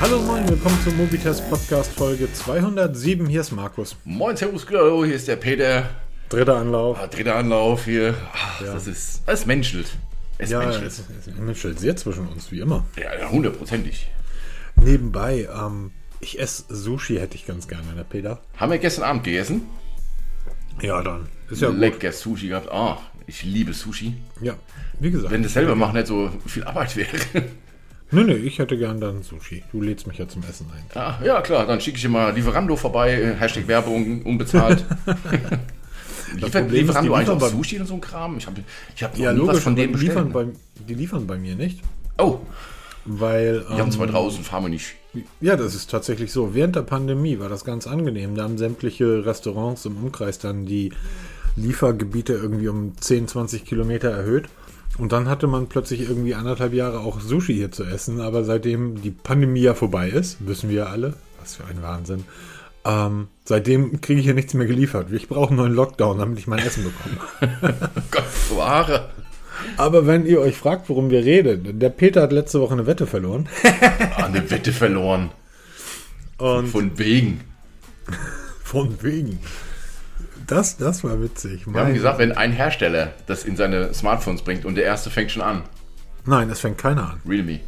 Hallo moin, willkommen zum Mobitest Podcast Folge 207. Hier ist Markus. Moin, Servus, hallo, hier ist der Peter. Dritter Anlauf. Ah, dritter Anlauf hier. Ach, Das ist, es menschelt. Es Ja, menschelt. es, es menschelt sehr zwischen uns, wie immer. Ja, ja, hundertprozentig. Nebenbei, ähm, ich esse Sushi, hätte ich ganz gerne, ne Peter? Haben wir gestern Abend gegessen? Ja, dann. Ist ja gut. Lecker Sushi gehabt. Ah, ich liebe Sushi. Ja, wie gesagt. Wenn das selber machen nicht so viel Arbeit wäre. Nö, nö, ich hätte gern dann Sushi. Du lädst mich ja zum Essen ein. ah, ja, klar, dann schicke ich dir mal Lieferando vorbei. äh, Hashtag Werbung, unbezahlt. Ist, Lieferando eigentlich auch Sushi und so ein Kram? Ich habe ich hab Ja, nie was logisch, von denen die liefern, bestellt. bei, die liefern bei mir nicht, Oh, weil... wir haben ähm, zwei draußen, fahren wir nicht. Ja, das ist tatsächlich so. Während der Pandemie war das ganz angenehm. Da haben sämtliche Restaurants im Umkreis dann die Liefergebiete irgendwie um 10, 20 Kilometer erhöht. Und dann hatte man plötzlich irgendwie anderthalb Jahre auch Sushi hier zu essen. Aber seitdem die Pandemie ja vorbei ist, wissen wir ja alle, was für ein Wahnsinn. Ähm, seitdem kriege ich hier nichts mehr geliefert. Ich brauche einen neuen Lockdown, damit ich mein Essen bekomme. Gott, Ware. Aber wenn ihr euch fragt, worum wir reden, der Peter hat letzte Woche eine Wette verloren. Ah, eine Wette verloren. Und Von wegen. von wegen. Das, das war witzig. Wir haben gesagt, wenn ein Hersteller das in seine Smartphones bringt und der erste fängt schon an, Nein, es fängt keiner an. Realme.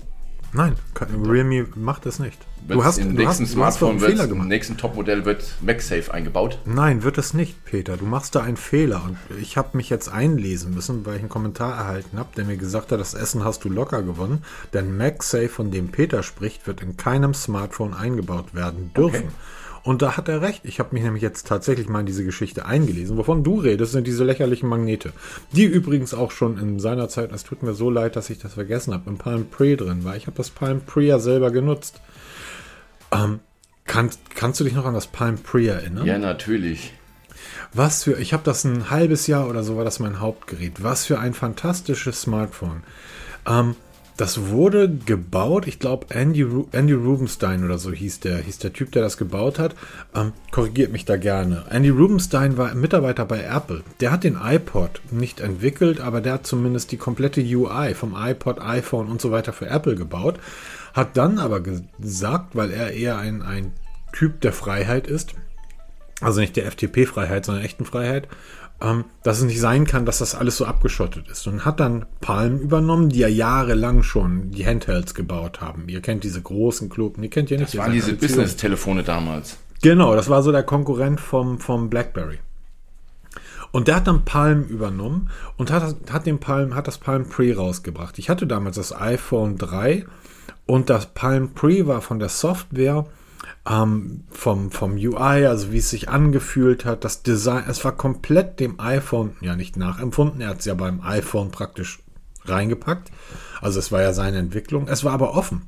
Nein, Realme macht das nicht. Wird's Du hast, im du nächsten du hast Smartphone, wird's, Fehler im gemacht. nächsten Topmodell wird MagSafe eingebaut. Nein, wird es nicht, Peter. Du machst da einen Fehler. Und ich habe mich jetzt einlesen müssen, weil ich einen Kommentar erhalten habe, der mir gesagt hat, das Essen hast du locker gewonnen. Denn MagSafe, von dem Peter spricht, wird in keinem Smartphone eingebaut werden dürfen. Okay. Und da hat er recht. Ich habe mich nämlich jetzt tatsächlich mal in diese Geschichte eingelesen. Wovon du redest, sind diese lächerlichen Magnete. Die übrigens auch schon in seiner Zeit, es tut mir so leid, dass ich das vergessen habe, im Palm Pre drin war. Ich habe das Palm Pre ja selber genutzt. Ähm, kann, kannst du dich noch an das Palm Pre erinnern? Ja, natürlich. Was für, ich habe das ein halbes Jahr oder so war das mein Hauptgerät. Was für ein fantastisches Smartphone. Ähm, das wurde gebaut, ich glaube Andy, Andy Rubenstein oder so hieß der, hieß der Typ, der das gebaut hat. Ähm, korrigiert mich da gerne. Andy Rubenstein war Mitarbeiter bei Apple. Der hat den iPod nicht entwickelt, aber der hat zumindest die komplette UI vom iPod, iPhone und so weiter für Apple gebaut. Hat dann aber gesagt, weil er eher ein, ein Typ der Freiheit ist, also nicht der FTP-Freiheit, sondern echten Freiheit, ähm, dass es nicht sein kann, dass das alles so abgeschottet ist. Und hat dann Palm übernommen, die ja jahrelang schon die Handhelds gebaut haben. Ihr kennt diese großen Kluben, ihr kennt ja nicht Das waren diese. Business-Telefone damals. Genau, das war so der Konkurrent vom, vom BlackBerry. Und der hat dann Palm übernommen und hat, hat, den Palm, hat das Palm Pre rausgebracht. Ich hatte damals das iPhone 3 und das Palm Pre war von der Software, ähm, vom, vom UI, also wie es sich angefühlt hat, das Design, es war komplett dem iPhone, ja nicht nachempfunden, er hat es ja beim iPhone praktisch reingepackt. Also es war ja seine Entwicklung, es war aber offen.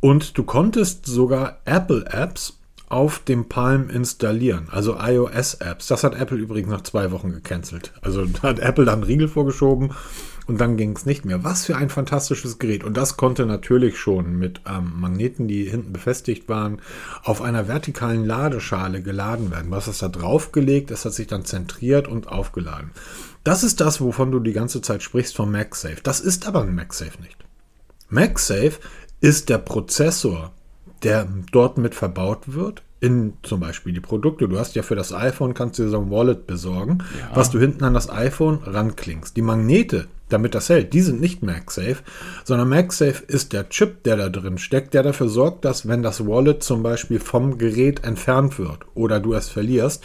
Und du konntest sogar Apple-Apps auf dem Palm installieren, also iOS-Apps. Das hat Apple übrigens nach zwei Wochen gecancelt. Also hat Apple dann Riegel vorgeschoben und dann ging es nicht mehr. Was für ein fantastisches Gerät. Und das konnte natürlich schon mit ähm, Magneten, die hinten befestigt waren, auf einer vertikalen Ladeschale geladen werden. Was ist da draufgelegt? Es hat sich dann zentriert und aufgeladen. Das ist das, wovon du die ganze Zeit sprichst vom MagSafe. Das ist aber ein MagSafe nicht. MagSafe ist der Prozessor, der dort mit verbaut wird in zum Beispiel die Produkte. Du hast ja für das iPhone kannst du dir so ein Wallet besorgen, was du hinten an das iPhone ranklingst. Die Magnete, damit das hält, die sind nicht MagSafe, sondern MagSafe ist der Chip, der da drin steckt, der dafür sorgt, dass wenn das Wallet zum Beispiel vom Gerät entfernt wird oder du es verlierst,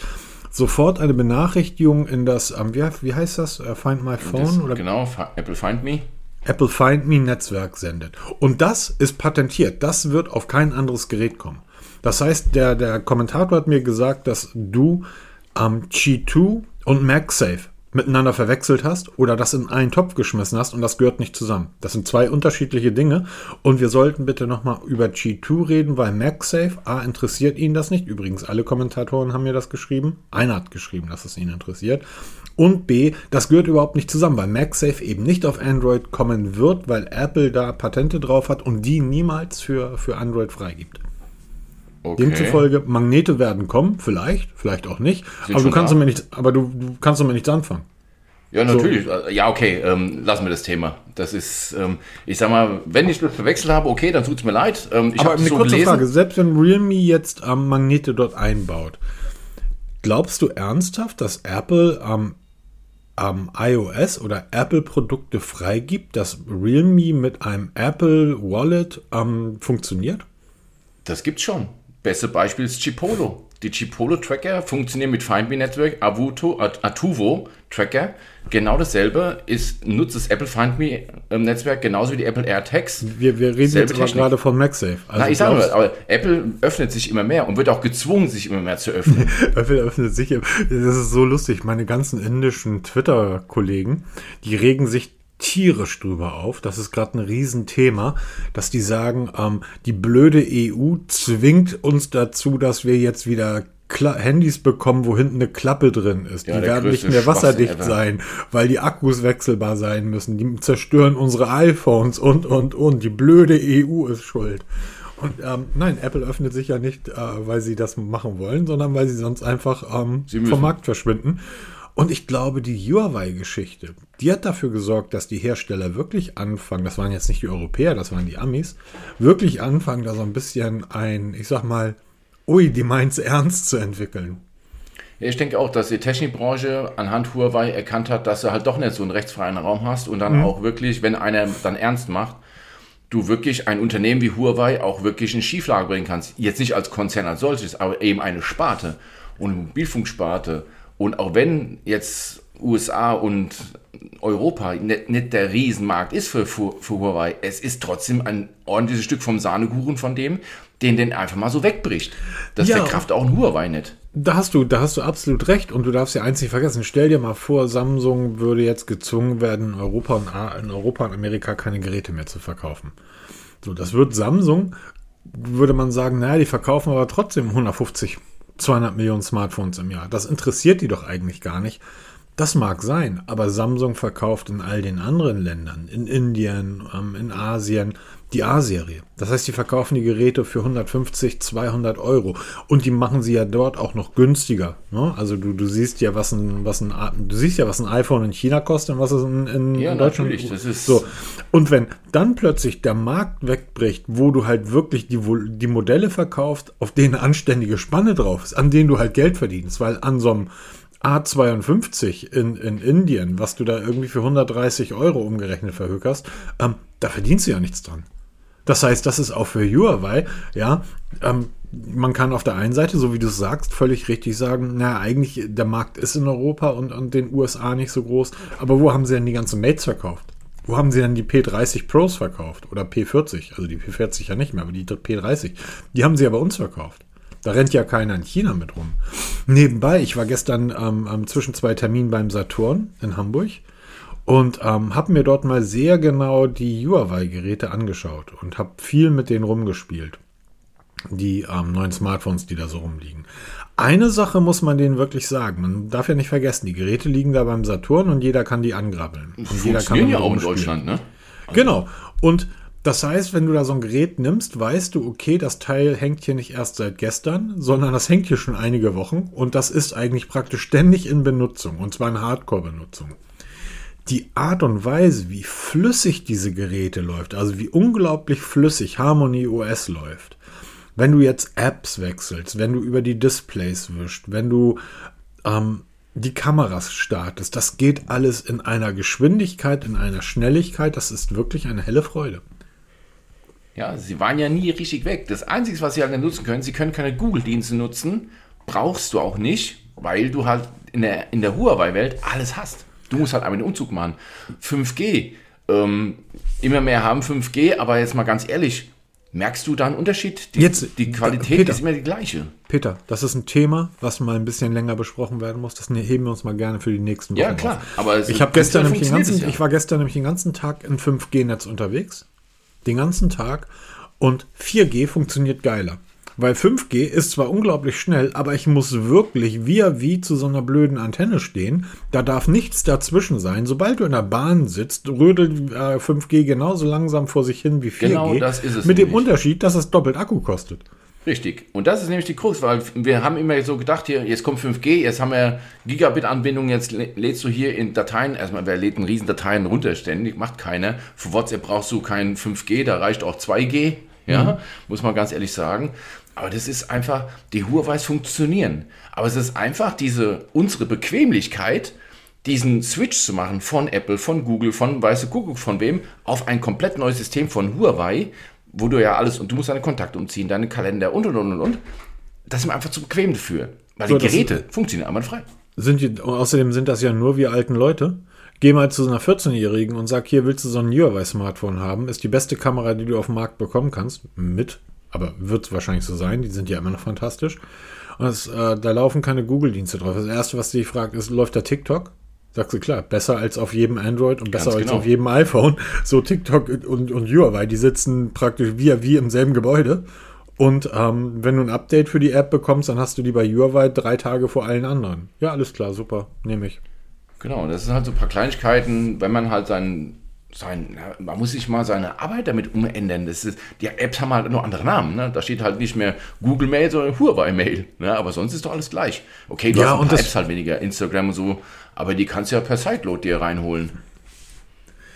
sofort eine Benachrichtigung in das, ähm, wie, wie heißt das, Äh, Find My Phone Das, oder genau, Apple Find Me. Apple Find Me Netzwerk sendet. Und das ist patentiert. Das wird auf kein anderes Gerät kommen. Das heißt, der, der Kommentator hat mir gesagt, dass du ähm, Qi2 und MagSafe miteinander verwechselt hast oder das in einen Topf geschmissen hast und das gehört nicht zusammen. Das sind zwei unterschiedliche Dinge und wir sollten bitte nochmal über G2 reden, weil MagSafe, A, interessiert ihn das nicht. Übrigens, alle Kommentatoren haben mir das geschrieben. Einer hat geschrieben, dass es ihn interessiert. Und B, das gehört überhaupt nicht zusammen, weil MagSafe eben nicht auf Android kommen wird, weil Apple da Patente drauf hat und die niemals für, für Android freigibt. Okay. Demzufolge, Magnete werden kommen, vielleicht, vielleicht auch nicht. Sind aber du kannst da. damit nicht, aber du, du kannst damit nichts anfangen. Ja, natürlich. So. Ja, okay, ähm, lassen wir das Thema. Das ist, ähm, ich sag mal, wenn ich das verwechselt habe, okay, dann tut es mir leid. Ähm, ich Aber eine so kurze gelesen. Frage, selbst wenn Realme jetzt ähm, Magnete dort einbaut, glaubst du ernsthaft, dass Apple am ähm, iOS oder Apple-Produkte freigibt, dass Realme mit einem Apple Wallet ähm, funktioniert? Das gibt's schon. Beste Beispiel ist Chipolo. Die Chipolo-Tracker funktionieren mit Find Me Network, Avuto, Atuvo Tracker. Genau dasselbe ist, nutzt das Apple Find Me ähm, Netzwerk genauso wie die Apple AirTags. Wir, wir reden Selbe jetzt gerade von MagSafe. Also Na, ich sage aber Apple öffnet sich immer mehr und wird auch gezwungen, sich immer mehr zu öffnen. Apple öffnet sich. Das ist so lustig. Meine ganzen indischen Twitter-Kollegen, die regen sich tierisch drüber auf. Das ist gerade ein Riesenthema, dass die sagen, ähm, die blöde EU zwingt uns dazu, dass wir jetzt wieder Kla Handys bekommen, wo hinten eine Klappe drin ist. Ja, die werden nicht mehr wasserdicht sein, weil die Akkus wechselbar sein müssen. Die zerstören unsere iPhones und, und, und. Die blöde EU ist schuld. Und ähm, nein, Apple öffnet sich ja nicht, äh, weil sie das machen wollen, sondern weil sie sonst einfach ähm, vom Markt verschwinden. Und ich glaube, die Huawei-Geschichte, die hat dafür gesorgt, dass die Hersteller wirklich anfangen, das waren jetzt nicht die Europäer, das waren die Amis, wirklich anfangen, da so ein bisschen ein, ich sag mal, ui, die meint's ernst zu entwickeln. Ja, ich denke auch, dass die Technikbranche anhand Huawei erkannt hat, dass du halt doch nicht so einen rechtsfreien Raum hast und dann mhm. auch wirklich, wenn einer dann ernst macht, du wirklich ein Unternehmen wie Huawei auch wirklich in Schieflage bringen kannst. Jetzt nicht als Konzern als solches, aber eben eine Sparte und eine Mobilfunksparte und auch wenn jetzt USA und Europa nicht, nicht der Riesenmarkt ist für, für, für, Huawei, es ist trotzdem ein ordentliches Stück vom Sahnekuchen von dem, den den einfach mal so wegbricht. Das ja, verkraft auch ein Huawei nicht. Da hast du, da hast du absolut recht und du darfst ja eins nicht vergessen. Stell dir mal vor, Samsung würde jetzt gezwungen werden, in Europa und, in Europa und Amerika keine Geräte mehr zu verkaufen. So, das wird Samsung, würde man sagen, naja, die verkaufen aber trotzdem 150 200 Millionen Smartphones im Jahr. Das interessiert die doch eigentlich gar nicht. Das mag sein, aber Samsung verkauft in all den anderen Ländern, in Indien, ähm, in Asien, die A-Serie. Das heißt, die verkaufen die Geräte für 150, 200 Euro. Und die machen sie ja dort auch noch günstiger. Ne? Also du, du siehst ja, was ein, was ein, du siehst ja, was ein iPhone in China kostet und was es in, in, ja, Deutschland natürlich. Das ist so. Und wenn dann plötzlich der Markt wegbricht, wo du halt wirklich die, die Modelle verkaufst, auf denen eine anständige Spanne drauf ist, an denen du halt Geld verdienst, weil an so einem A52 in, in Indien, was du da irgendwie für 130 Euro umgerechnet verhökerst, ähm, da verdienst du ja nichts dran. Das heißt, das ist auch für Huawei, ja, ähm, man kann auf der einen Seite, so wie du sagst, völlig richtig sagen, na, eigentlich der Markt ist in Europa und, und den USA nicht so groß, aber wo haben sie denn die ganzen Mates verkauft? Wo haben sie denn die P30 Pros verkauft? Oder P40? Also die P40 ja nicht mehr, aber die P30. Die haben sie ja bei uns verkauft. Da rennt ja keiner in China mit rum. Nebenbei, ich war gestern ähm, zwischen zwei Terminen beim Saturn in Hamburg und ähm, habe mir dort mal sehr genau die Huawei-Geräte angeschaut und habe viel mit denen rumgespielt. Die ähm, neuen Smartphones, die da so rumliegen. Eine Sache muss man denen wirklich sagen. Man darf ja nicht vergessen, die Geräte liegen da beim Saturn und jeder kann die angrabbeln. Und jeder kann ja auch in Deutschland, ne? Genau. Und das heißt, wenn du da so ein Gerät nimmst, weißt du, okay, das Teil hängt hier nicht erst seit gestern, sondern das hängt hier schon einige Wochen und das ist eigentlich praktisch ständig in Benutzung und zwar in Hardcore-Benutzung die Art und Weise, wie flüssig diese Geräte läuft, also wie unglaublich flüssig Harmony OS läuft, wenn du jetzt Apps wechselst, wenn du über die Displays wischst, wenn du ähm, die Kameras startest, das geht alles in einer Geschwindigkeit, in einer Schnelligkeit, das ist wirklich eine helle Freude. Ja, sie waren ja nie richtig weg. Das Einzige, was sie halt nutzen können, sie können keine Google-Dienste nutzen, brauchst du auch nicht, weil du halt in der, in der Huawei-Welt alles hast. Du musst halt einmal den Umzug machen. 5G. Ähm, immer mehr haben 5G, aber jetzt mal ganz ehrlich, merkst du da einen Unterschied? Die, jetzt, die Qualität Peter, ist immer die gleiche. Peter, das ist ein Thema, was mal ein bisschen länger besprochen werden muss. Das ne-, heben wir uns mal gerne für die nächsten Wochen. Ja, klar. Auf. Aber ich, habe gestern nämlich den ganzen, ja. ich war gestern nämlich den ganzen Tag im 5G-Netz unterwegs. Den ganzen Tag. Und 4G funktioniert geiler. Weil 5G ist zwar unglaublich schnell, aber ich muss wirklich via wie zu so einer blöden Antenne stehen. Da darf nichts dazwischen sein. Sobald du in der Bahn sitzt, rödelt äh, 5G genauso langsam vor sich hin wie 4G. Genau das ist es. Mit dem Unterschied, dass es doppelt Akku kostet. Richtig. Und das ist nämlich die Krux, weil wir haben immer so gedacht, hier, jetzt kommt 5G, jetzt haben wir Gigabit-Anbindung, jetzt lädst du hier in Dateien, erstmal, wer lädt in riesen Dateien runter ständig, macht keiner. Für WhatsApp brauchst du kein 5G, da reicht auch 2G, ja, mhm. muss man ganz ehrlich sagen. Aber das ist einfach, die Huawei's funktionieren. Aber es ist einfach diese, unsere Bequemlichkeit, diesen Switch zu machen von Apple, von Google, von weiße Kuckuck, von wem, auf ein komplett neues System von Huawei, wo du ja alles, und du musst deine Kontakte umziehen, deine Kalender und und und und und. Das ist mir einfach zu bequem dafür. Weil so, die Geräte funktionieren einwandfrei. Sind die, außerdem sind das ja nur wir alten Leute. Geh mal zu so einer 14-Jährigen und sag, hier willst du so ein Huawei-Smartphone haben, ist die beste Kamera, die du auf dem Markt bekommen kannst. Mit, aber wird es wahrscheinlich so sein, die sind ja immer noch fantastisch. Und das, äh, da laufen keine Google-Dienste drauf. Das erste, was dich fragt, ist, läuft da TikTok? Sagst du klar, besser als auf jedem Android und besser genau. als auf jedem iPhone. So TikTok und, und Huawei, die sitzen praktisch wie, wie im selben Gebäude. Und ähm, wenn du ein Update für die App bekommst, dann hast du die bei Huawei drei Tage vor allen anderen. Ja, alles klar, super, nehme ich. Genau, das sind halt so ein paar Kleinigkeiten, wenn man halt seinen sein, man muss sich mal seine Arbeit damit umändern. Das ist, die Apps haben halt nur andere Namen. Ne? Da steht halt nicht mehr Google Mail, sondern Huawei Mail. Ne? Aber sonst ist doch alles gleich. Okay, du ja, hast ein paar Apps halt weniger, Instagram und so, aber die kannst du ja per Sideload dir reinholen.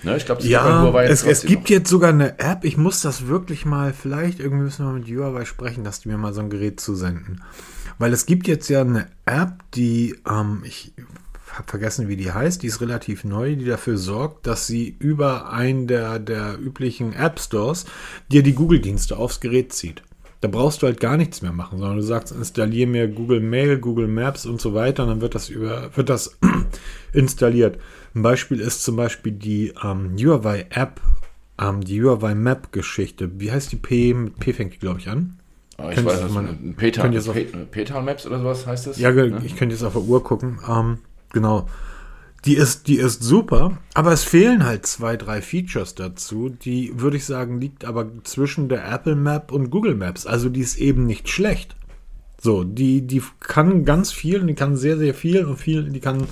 Ne? Ich glaube, ja, es, es gibt noch. jetzt sogar eine App. Ich muss das wirklich mal, vielleicht irgendwie müssen wir mit Huawei sprechen, dass die mir mal so ein Gerät zusenden. Weil es gibt jetzt ja eine App, die, ähm, ich habe vergessen, wie die heißt, die ist relativ neu, die dafür sorgt, dass sie über einen der, der üblichen App Stores dir die Google-Dienste aufs Gerät zieht. Da brauchst du halt gar nichts mehr machen, sondern du sagst, installiere mir Google Mail, Google Maps und so weiter, und dann wird das über, wird das installiert. Ein Beispiel ist zum Beispiel die ähm, Huawei App, ähm, die Huawei Map Geschichte. Wie heißt die P? P fängt die, glaube ich, an. Oh, ich weiß, man, Petal, Petal Maps oder sowas heißt das? Ja, ne? ich könnte jetzt auf der Uhr gucken. Ähm, Genau. Die ist, die ist super, aber es fehlen halt zwei, drei Features dazu. Die, würde ich sagen, liegt aber zwischen der Apple Map und Google Maps. Also die ist eben nicht schlecht. So, die, die kann ganz viel und die kann sehr, sehr viel und viel, die kann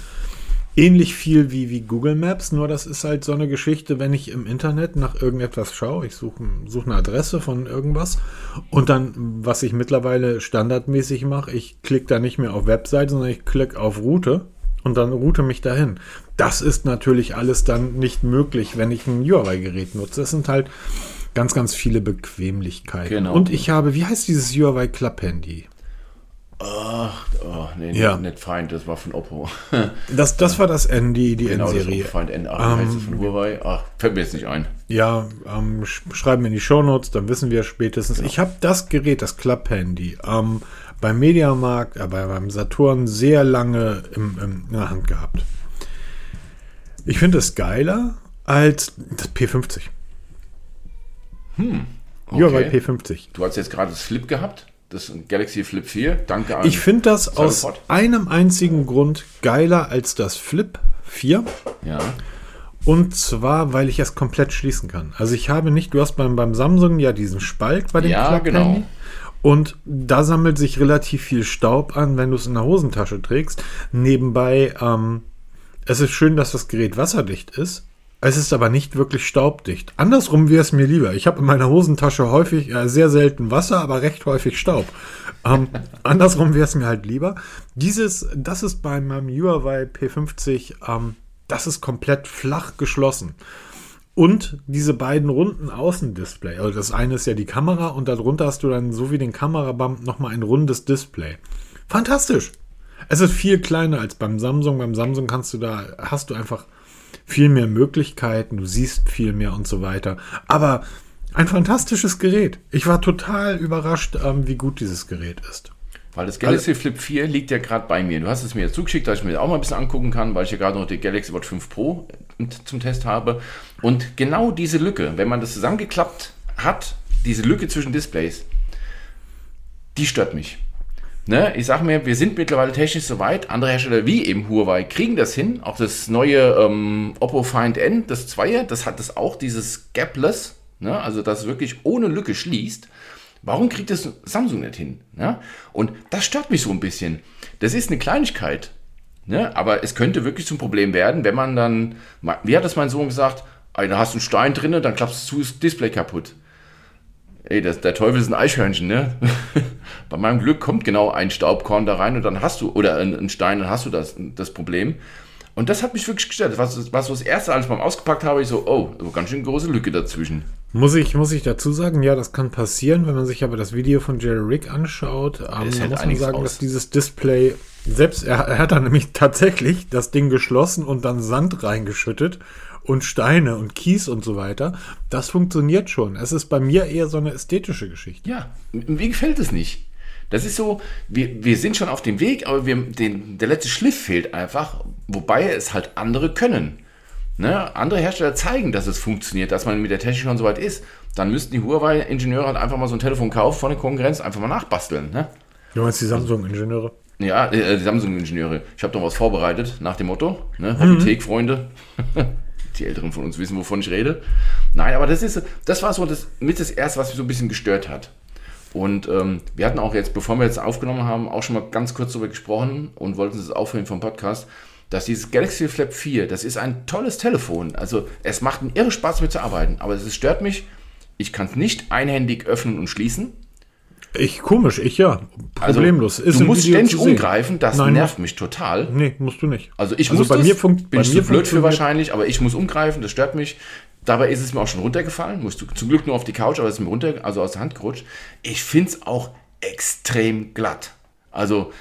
ähnlich viel wie, wie Google Maps, nur das ist halt so eine Geschichte, wenn ich im Internet nach irgendetwas schaue, ich suche such eine Adresse von irgendwas und dann, was ich mittlerweile standardmäßig mache, ich klicke da nicht mehr auf Webseite, sondern ich klicke auf Route und dann route mich dahin. Das ist natürlich alles dann nicht möglich, wenn ich ein Huawei-Gerät nutze. Das sind halt ganz, ganz viele Bequemlichkeiten. Genau. Und ich habe, wie heißt dieses Huawei Club Handy? Ach, oh, nee, ja. nicht Feind, das war von Oppo. das, das war das N, die, genau, N-Serie. Feind N8 um, heißt es von Huawei. Ach, fällt mir jetzt nicht ein. Ja, ähm, schreiben wir in die Shownotes, dann wissen wir spätestens. Genau. Ich habe das Gerät, das Club Handy, ähm, beim Mediamarkt, äh, beim Saturn sehr lange im, im, in der Hand gehabt. Ich finde es geiler als das P50. Hm. Okay. Ja, bei P50. Du hast jetzt gerade das Flip gehabt, das Galaxy Flip 4. Danke an. Ich finde das aus einem einzigen Grund geiler als das Flip 4. Ja. Und zwar, weil ich es komplett schließen kann. Also ich habe nicht, du hast beim, beim Samsung ja diesen Spalt bei dem Ja, genau. Und da sammelt sich relativ viel Staub an, wenn du es in der Hosentasche trägst. Nebenbei, ähm, es ist schön, dass das Gerät wasserdicht ist. Es ist aber nicht wirklich staubdicht. Andersrum wäre es mir lieber. Ich habe in meiner Hosentasche häufig, äh, sehr selten Wasser, aber recht häufig Staub. Ähm, andersrum wäre es mir halt lieber. Dieses, das ist bei meinem Huawei P50, ähm, das ist komplett flach geschlossen. Und diese beiden runden Außendisplay. Also das eine ist ja die Kamera und darunter hast du dann so wie den Kamerabump nochmal ein rundes Display. Fantastisch. Es ist viel kleiner als beim Samsung. Beim Samsung kannst du da, hast du einfach viel mehr Möglichkeiten, du siehst viel mehr und so weiter. Aber ein fantastisches Gerät. Ich war total überrascht, ähm, wie gut dieses Gerät ist. Weil das Galaxy Flip 4 liegt ja gerade bei mir. Du hast es mir jetzt zugeschickt, dass ich mir das auch mal ein bisschen angucken kann, weil ich ja gerade noch die Galaxy Watch 5 Pro zum Test habe. Und genau diese Lücke, wenn man das zusammengeklappt hat, diese Lücke zwischen Displays, die stört mich. Ne, ich sage mir, wir sind mittlerweile technisch so weit. Andere Hersteller wie eben Huawei kriegen das hin. Auch das neue ähm, Oppo Find N, das Zweier, das hat das auch, dieses Gapless. Ne, also das wirklich ohne Lücke schließt. Warum kriegt das Samsung nicht hin? Ja? Und das stört mich so ein bisschen. Das ist eine Kleinigkeit, ne? aber es könnte wirklich zum Problem werden, wenn man dann, wie hat das mein Sohn gesagt, da hast du einen Stein drin, dann klappst du zu, ist das Display kaputt. ey, das, der Teufel ist ein Eichhörnchen, ne? Bei meinem Glück kommt genau ein Staubkorn da rein und dann hast du, oder ein, ein Stein, dann hast du das, das Problem. Und das hat mich wirklich gestört. Was, was so das erste, als ich beim ausgepackt habe, ich so, oh, so ganz schön große Lücke dazwischen. Muss ich, muss ich dazu sagen, ja, das kann passieren, wenn man sich aber das Video von Jerry Rick anschaut. Ähm, da muss man sagen, aus. dass dieses Display, selbst er, er hat dann nämlich tatsächlich das Ding geschlossen und dann Sand reingeschüttet und Steine und Kies und so weiter. Das funktioniert schon. Es ist bei mir eher so eine ästhetische Geschichte. Ja, mir gefällt es nicht. Das ist so, wir, wir sind schon auf dem Weg, aber wir, den, der letzte Schliff fehlt einfach, wobei es halt andere können. Ne? Andere Hersteller zeigen, dass es funktioniert, dass man mit der Technik schon so weit ist. Dann müssten die Huawei-Ingenieure halt einfach mal so ein Telefon kaufen von der Konkurrenz, einfach mal nachbasteln. Ne? Du meinst die Samsung-Ingenieure? Ja, äh, die Samsung-Ingenieure. Ich habe doch was vorbereitet nach dem Motto, ne? Hobbythek-Freunde. Mhm. die Älteren von uns wissen, wovon ich rede. Nein, aber das ist, das war so das, mit das Erste, was mich so ein bisschen gestört hat. Und ähm, wir hatten auch jetzt, bevor wir jetzt aufgenommen haben, auch schon mal ganz kurz darüber gesprochen und wollten es aufhören vom Podcast, dass dieses Galaxy Flap 4, das ist ein tolles Telefon. Also es macht einen irre Spaß mit zu arbeiten, aber es stört mich, ich kann es nicht einhändig öffnen und schließen. Ich komisch, ich ja. Also, Problemlos. Also, du musst ständig umgreifen, das Nein, nervt mich total. Nee, musst du nicht. Also ich also muss bei das, mir funkt, bin bei ich mir blöd für wahrscheinlich, aber ich muss umgreifen, das stört mich. Dabei ist es mir auch schon runtergefallen, musst du zum Glück nur auf die Couch, aber es ist mir runter, also aus der Hand gerutscht. Ich finde es auch extrem glatt. Also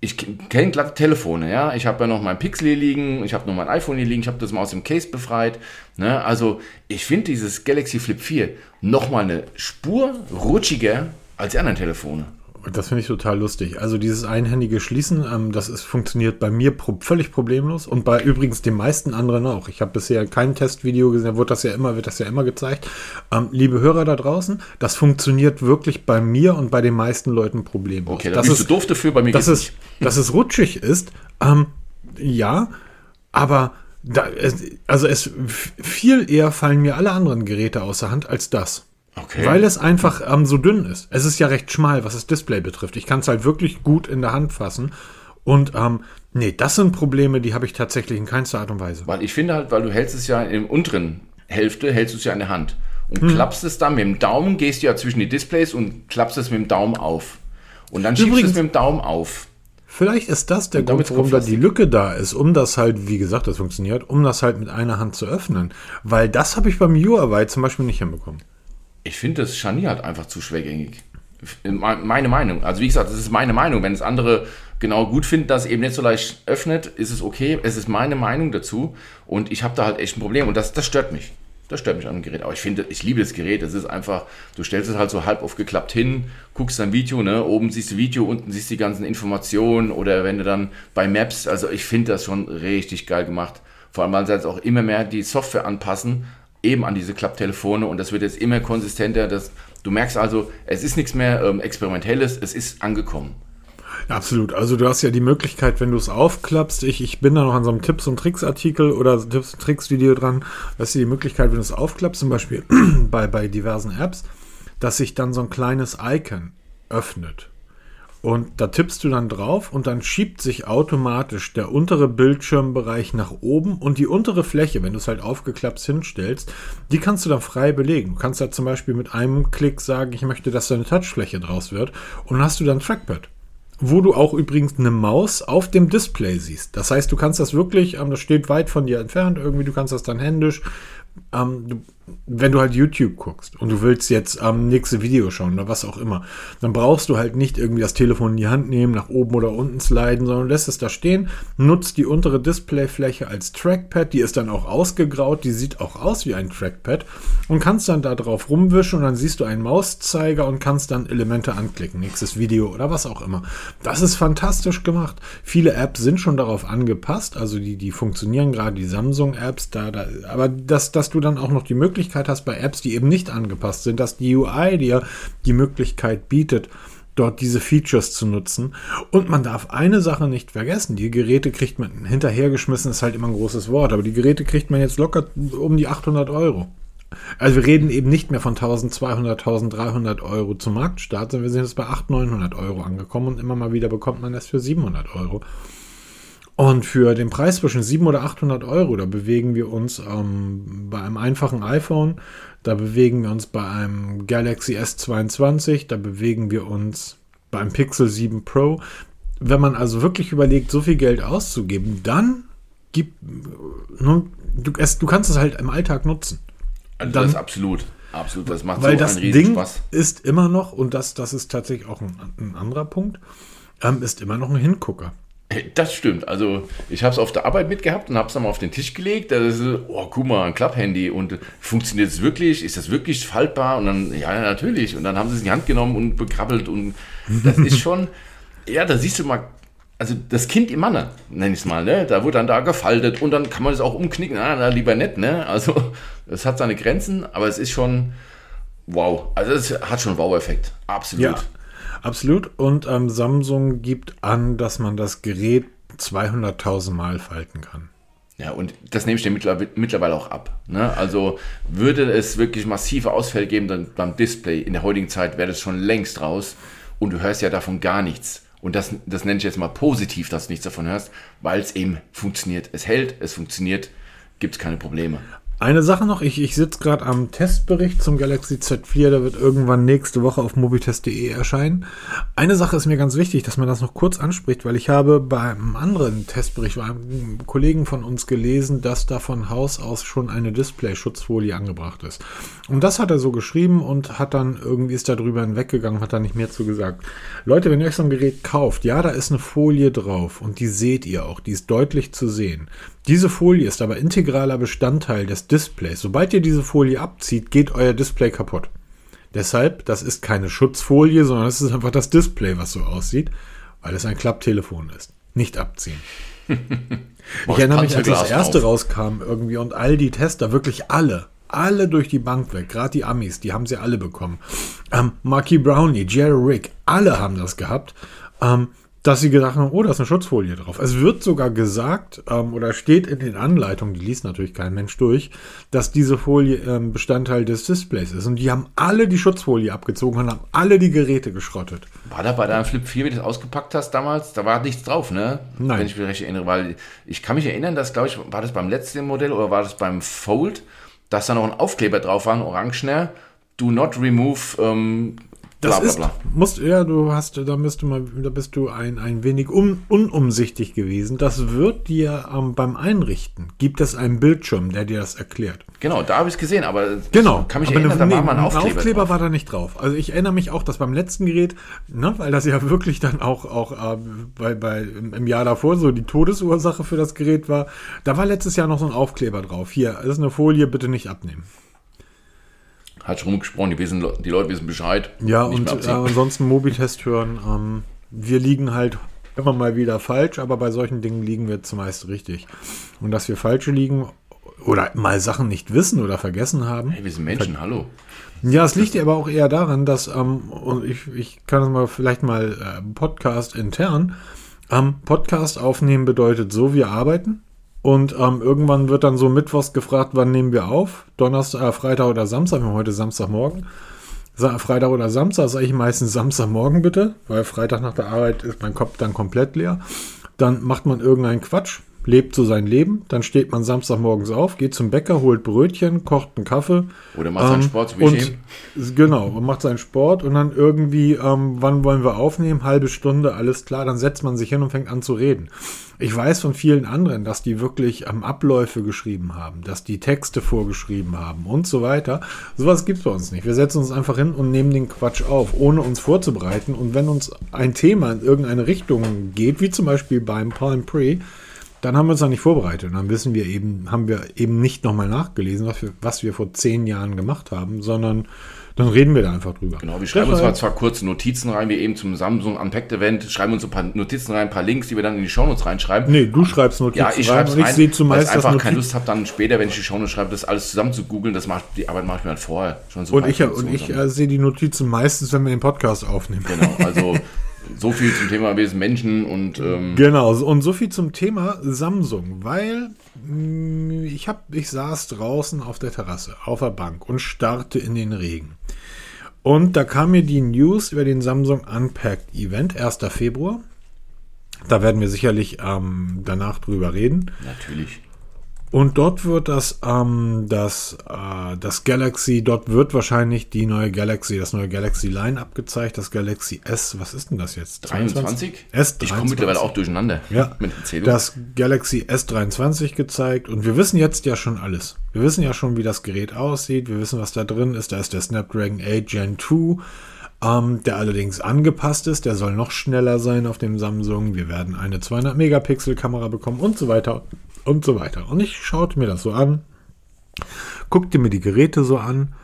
ich kenne glatte Telefone, ja. Ich habe ja noch mein Pixel hier liegen, ich habe noch mein iPhone hier liegen, ich habe das mal aus dem Case befreit. Ne? Also ich finde dieses Galaxy Flip 4 nochmal eine Spur rutschiger als die anderen Telefone. Das finde ich total lustig. Also dieses einhändige Schließen, ähm, das ist, funktioniert bei mir pro, völlig problemlos und bei übrigens den meisten anderen auch. Ich habe bisher kein Testvideo gesehen, da wird das ja immer, wird das ja immer gezeigt. Ähm, liebe Hörer da draußen, das funktioniert wirklich bei mir und bei den meisten Leuten problemlos. Okay, das ist du doof dafür, bei mir dass es, dass es rutschig ist, ähm, ja, aber da, also es viel eher fallen mir alle anderen Geräte außer Hand als das. Okay. Weil es einfach ähm, so dünn ist. Es ist ja recht schmal, was das Display betrifft. Ich kann es halt wirklich gut in der Hand fassen. Und ähm, nee, das sind Probleme, die habe ich tatsächlich in keinster Art und Weise. Weil ich finde halt, weil du hältst es ja im unteren Hälfte, hältst du es ja in der Hand. Und hm. klappst es dann mit dem Daumen, gehst du ja zwischen die Displays und klappst es mit dem Daumen auf. Und dann schiebst du es mit dem Daumen auf. Vielleicht ist das der Grund, warum da die Lücke da ist, um das halt, wie gesagt, das funktioniert, um das halt mit einer Hand zu öffnen. Weil das habe ich beim Huawei zum Beispiel nicht hinbekommen ich finde das Scharnier halt einfach zu schwergängig. Meine Meinung. Also wie gesagt, das ist meine Meinung. Wenn es andere genau gut finden, dass es eben nicht so leicht öffnet, ist es okay. Es ist meine Meinung dazu. Und ich habe da halt echt ein Problem. Und das, das stört mich. Das stört mich an dem Gerät. Aber ich finde, ich liebe das Gerät. Es ist einfach, du stellst es halt so halb aufgeklappt hin, guckst dein Video, ne? Oben siehst du Video, unten siehst du die ganzen Informationen oder wenn du dann bei Maps, also ich finde das schon richtig geil gemacht. Vor allem, weil sie jetzt auch immer mehr die Software anpassen eben an diese Klapptelefone und das wird jetzt immer konsistenter. Das, du merkst also, es ist nichts mehr ähm, Experimentelles, es ist angekommen. Ja, absolut. Also du hast ja die Möglichkeit, wenn du es aufklappst, ich, ich bin da noch an so einem Tipps- und Tricks-Artikel oder Tipps- und Tricks-Video dran, hast du die Möglichkeit, wenn du es aufklappst, zum Beispiel bei, bei diversen Apps, dass sich dann so ein kleines Icon öffnet. Und da tippst du dann drauf und dann schiebt sich automatisch der untere Bildschirmbereich nach oben und die untere Fläche, wenn du es halt aufgeklappt hinstellst, die kannst du dann frei belegen. Du kannst da zum Beispiel mit einem Klick sagen, ich möchte, dass da eine Touchfläche draus wird und dann hast du dann Trackpad. Wo du auch übrigens eine Maus auf dem Display siehst. Das heißt, du kannst das wirklich, ähm, das steht weit von dir entfernt, irgendwie, du kannst das dann händisch ähm, du, wenn du halt YouTube guckst und du willst jetzt am ähm, nächste Video schauen oder was auch immer, dann brauchst du halt nicht irgendwie das Telefon in die Hand nehmen, nach oben oder unten sliden, sondern lässt es da stehen, nutzt die untere Displayfläche als Trackpad, die ist dann auch ausgegraut, die sieht auch aus wie ein Trackpad und kannst dann da drauf rumwischen und dann siehst du einen Mauszeiger und kannst dann Elemente anklicken, nächstes Video oder was auch immer. Das ist fantastisch gemacht. Viele Apps sind schon darauf angepasst, also die, die funktionieren gerade, die Samsung-Apps, da, da, aber das, dass du dann auch noch die Möglichkeit hast bei Apps, die eben nicht angepasst sind, dass die UI dir die Möglichkeit bietet, dort diese Features zu nutzen. Und man darf eine Sache nicht vergessen. Die Geräte kriegt man hinterhergeschmissen, ist halt immer ein großes Wort, aber die Geräte kriegt man jetzt locker um die 800 Euro. Also wir reden eben nicht mehr von 1200, 1300 Euro zum Marktstart, sondern wir sind jetzt bei 800, 900 Euro angekommen und immer mal wieder bekommt man das für 700 Euro. Und für den Preis zwischen 700 oder 800 Euro, da bewegen wir uns ähm, bei einem einfachen iPhone, da bewegen wir uns bei einem Galaxy S22, da bewegen wir uns beim Pixel 7 Pro. Wenn man also wirklich überlegt, so viel Geld auszugeben, dann gibt, nun, du, es, du kannst es halt im Alltag nutzen. Also Dann- das ist absolut, absolut, das macht Weil so das einen Ding Spaß. ist immer noch, und das, das ist tatsächlich auch ein, ein anderer Punkt, ähm, ist immer noch ein Hingucker. Das stimmt. Also ich habe es auf der Arbeit mitgehabt und habe es dann mal auf den Tisch gelegt. Das ist, oh, guck mal, ein Klapphandy. Und funktioniert es wirklich? Ist das wirklich faltbar? Und dann, ja, natürlich. Und dann haben sie es in die Hand genommen und bekrabbelt. Und das ist schon, ja, da siehst du mal, also das Kind im Manne, nenn ich es mal, ne? Da wird dann da gefaltet und dann kann man es auch umknicken. Ah, na, lieber nicht, ne? Also es hat seine Grenzen, aber es ist schon wow. Also es hat schon Wow-Effekt. Absolut. Ja, absolut. Und ähm, Samsung gibt an, dass man das Gerät 200.000 Mal falten kann. Ja, und das nehme ich dir mittler- mittlerweile auch ab. Ne? Also würde es wirklich massive Ausfälle geben dann beim Display in der heutigen Zeit, wäre das schon längst raus und du hörst ja davon gar nichts. Und das, das nenne ich jetzt mal positiv, dass du nichts davon hörst, weil es eben funktioniert. Es hält, es funktioniert, gibt es keine Probleme. Eine Sache noch, ich, ich sitze gerade am Testbericht zum Galaxy Z4, der wird irgendwann nächste Woche auf mobitest.de erscheinen. Eine Sache ist mir ganz wichtig, dass man das noch kurz anspricht, weil ich habe beim anderen Testbericht, bei einem Kollegen von uns gelesen, dass da von Haus aus schon eine Display-Schutzfolie angebracht ist. Und das hat er so geschrieben und hat dann irgendwie ist da drüber hinweggegangen, hat da nicht mehr zu gesagt. Leute, wenn ihr euch so ein Gerät kauft, ja, da ist eine Folie drauf und die seht ihr auch, die ist deutlich zu sehen. Diese Folie ist aber integraler Bestandteil des Displays. Sobald ihr diese Folie abzieht, geht euer Display kaputt. Deshalb, das ist keine Schutzfolie, sondern es ist einfach das Display, was so aussieht, weil es ein Klapptelefon ist. Nicht abziehen. ich erinnere mich, als das erste drauf. rauskam irgendwie und all die Tester, wirklich alle, alle durch die Bank weg, gerade die Amis, die haben sie alle bekommen. Ähm, Marky Brownie, Jerry Rick, alle haben das gehabt. Ähm, dass sie gedacht haben, oh, da ist eine Schutzfolie drauf. Es wird sogar gesagt, ähm, oder steht in den Anleitungen, die liest natürlich kein Mensch durch, dass diese Folie ähm, Bestandteil des Displays ist. Und die haben alle die Schutzfolie abgezogen und haben alle die Geräte geschrottet. War da bei deinem Flip 4, wie du das ausgepackt hast damals, da war nichts drauf, ne? Nein. Wenn ich mich recht erinnere, weil ich kann mich erinnern, dass, glaube ich, war das beim letzten Modell oder war das beim Fold, dass da noch ein Aufkleber drauf war, ein orangener, do not remove, ähm, bla Das bla ist, bla. musst, ja, du hast, da bist du mal, da bist du ein, ein wenig un, unumsichtig gewesen. Das wird dir ähm, beim Einrichten, gibt es einen Bildschirm, der dir das erklärt. Genau, da habe ich es gesehen, aber Genau. kann mich aber erinnern, da nee, war mal ein Aufkleber. drauf. war da nicht drauf. Also ich erinnere mich auch, dass beim letzten Gerät, ne, weil das ja wirklich dann auch, auch äh, bei, bei, im, im Jahr davor so die Todesursache für das Gerät war, da war letztes Jahr noch so ein Aufkleber drauf. Hier, das ist eine Folie, bitte nicht abnehmen. Hat schon rumgesprochen, die, wissen, die Leute wissen Bescheid. Ja, und äh, ansonsten Mobitest hören. Ähm, wir liegen halt immer mal wieder falsch, aber bei solchen Dingen liegen wir zumeist richtig. Und dass wir falsche liegen oder mal Sachen nicht wissen oder vergessen haben. hey, wir sind Menschen, hallo. Ja, es liegt aber auch eher daran, dass, ähm, und ich, ich kann es mal vielleicht mal äh, Podcast intern. Ähm, Podcast aufnehmen bedeutet so, wir arbeiten. Und ähm, irgendwann wird dann so mittwochs gefragt, wann nehmen wir auf? Donnerstag, äh, Freitag oder Samstag. Wir haben heute Samstagmorgen. Sa Freitag oder Samstag sage ich meistens Samstagmorgen bitte, weil Freitag nach der Arbeit ist mein Kopf dann komplett leer. Dann macht man irgendeinen Quatsch, lebt so sein Leben. Dann steht man Samstagmorgens auf, geht zum Bäcker, holt Brötchen, kocht einen Kaffee. Oder macht seinen Ähm, Sport, so wie und, ich. Genau, und macht seinen Sport und dann irgendwie, ähm, wann wollen wir aufnehmen? Halbe Stunde, alles klar, dann setzt man sich hin und fängt an zu reden. Ich weiß von vielen anderen, dass die wirklich ähm, Abläufe geschrieben haben, dass die Texte vorgeschrieben haben und so weiter. Sowas gibt's bei uns nicht. Wir setzen uns einfach hin und nehmen den Quatsch auf, ohne uns vorzubereiten. Und wenn uns ein Thema in irgendeine Richtung geht, wie zum Beispiel beim Palm Pre, dann haben wir uns da nicht vorbereitet. Und dann wissen wir eben, haben wir eben nicht nochmal nachgelesen, was wir, was wir vor zehn Jahren gemacht haben, sondern dann reden wir da einfach drüber. Genau, wir schreiben uns Deshalb- mal zwar kurz Notizen rein, wie eben zum Samsung Unpacked Event, schreiben uns ein paar Notizen rein, ein paar Links, die wir dann in die Shownotes reinschreiben. Nee, du schreibst Notizen Ja, ich rein schreibe es und ich sehe weil ich zumeist das einfach keine Lust habe, dann später, wenn ich die Shownotes schreibe, das alles zusammen zu googeln. Das macht die Arbeit mache ich mir halt vorher schon so. und ich, und ich äh, sehe die Notizen meistens, wenn wir den Podcast aufnehmen. Genau, also so viel zum Thema sind Menschen und ähm, Genau, und so viel zum Thema Samsung, weil mh, ich, hab, ich saß draußen auf der Terrasse, auf der Bank und starrte in den Regen. Und da kam mir die News über den Samsung Unpacked Event, 1. Februar. Da werden wir sicherlich ähm, danach drüber reden. Natürlich. Und dort wird das, ähm, das, äh, das Galaxy, dort wird wahrscheinlich die neue Galaxy, das neue Galaxy Line abgezeigt, das Galaxy S, was ist denn das jetzt? 23? S23. Ich komme mittlerweile auch durcheinander Ja, mit Erzählung. das Galaxy S23 gezeigt und wir wissen jetzt ja schon alles. Wir wissen ja schon, wie das Gerät aussieht, wir wissen, was da drin ist. Da ist der Snapdragon 8 Gen 2, ähm, der allerdings angepasst ist. Der soll noch schneller sein auf dem Samsung. Wir werden eine 200 Megapixel Kamera bekommen und so weiter und so weiter. Und ich schaute mir das so an, guckte mir die Geräte so an.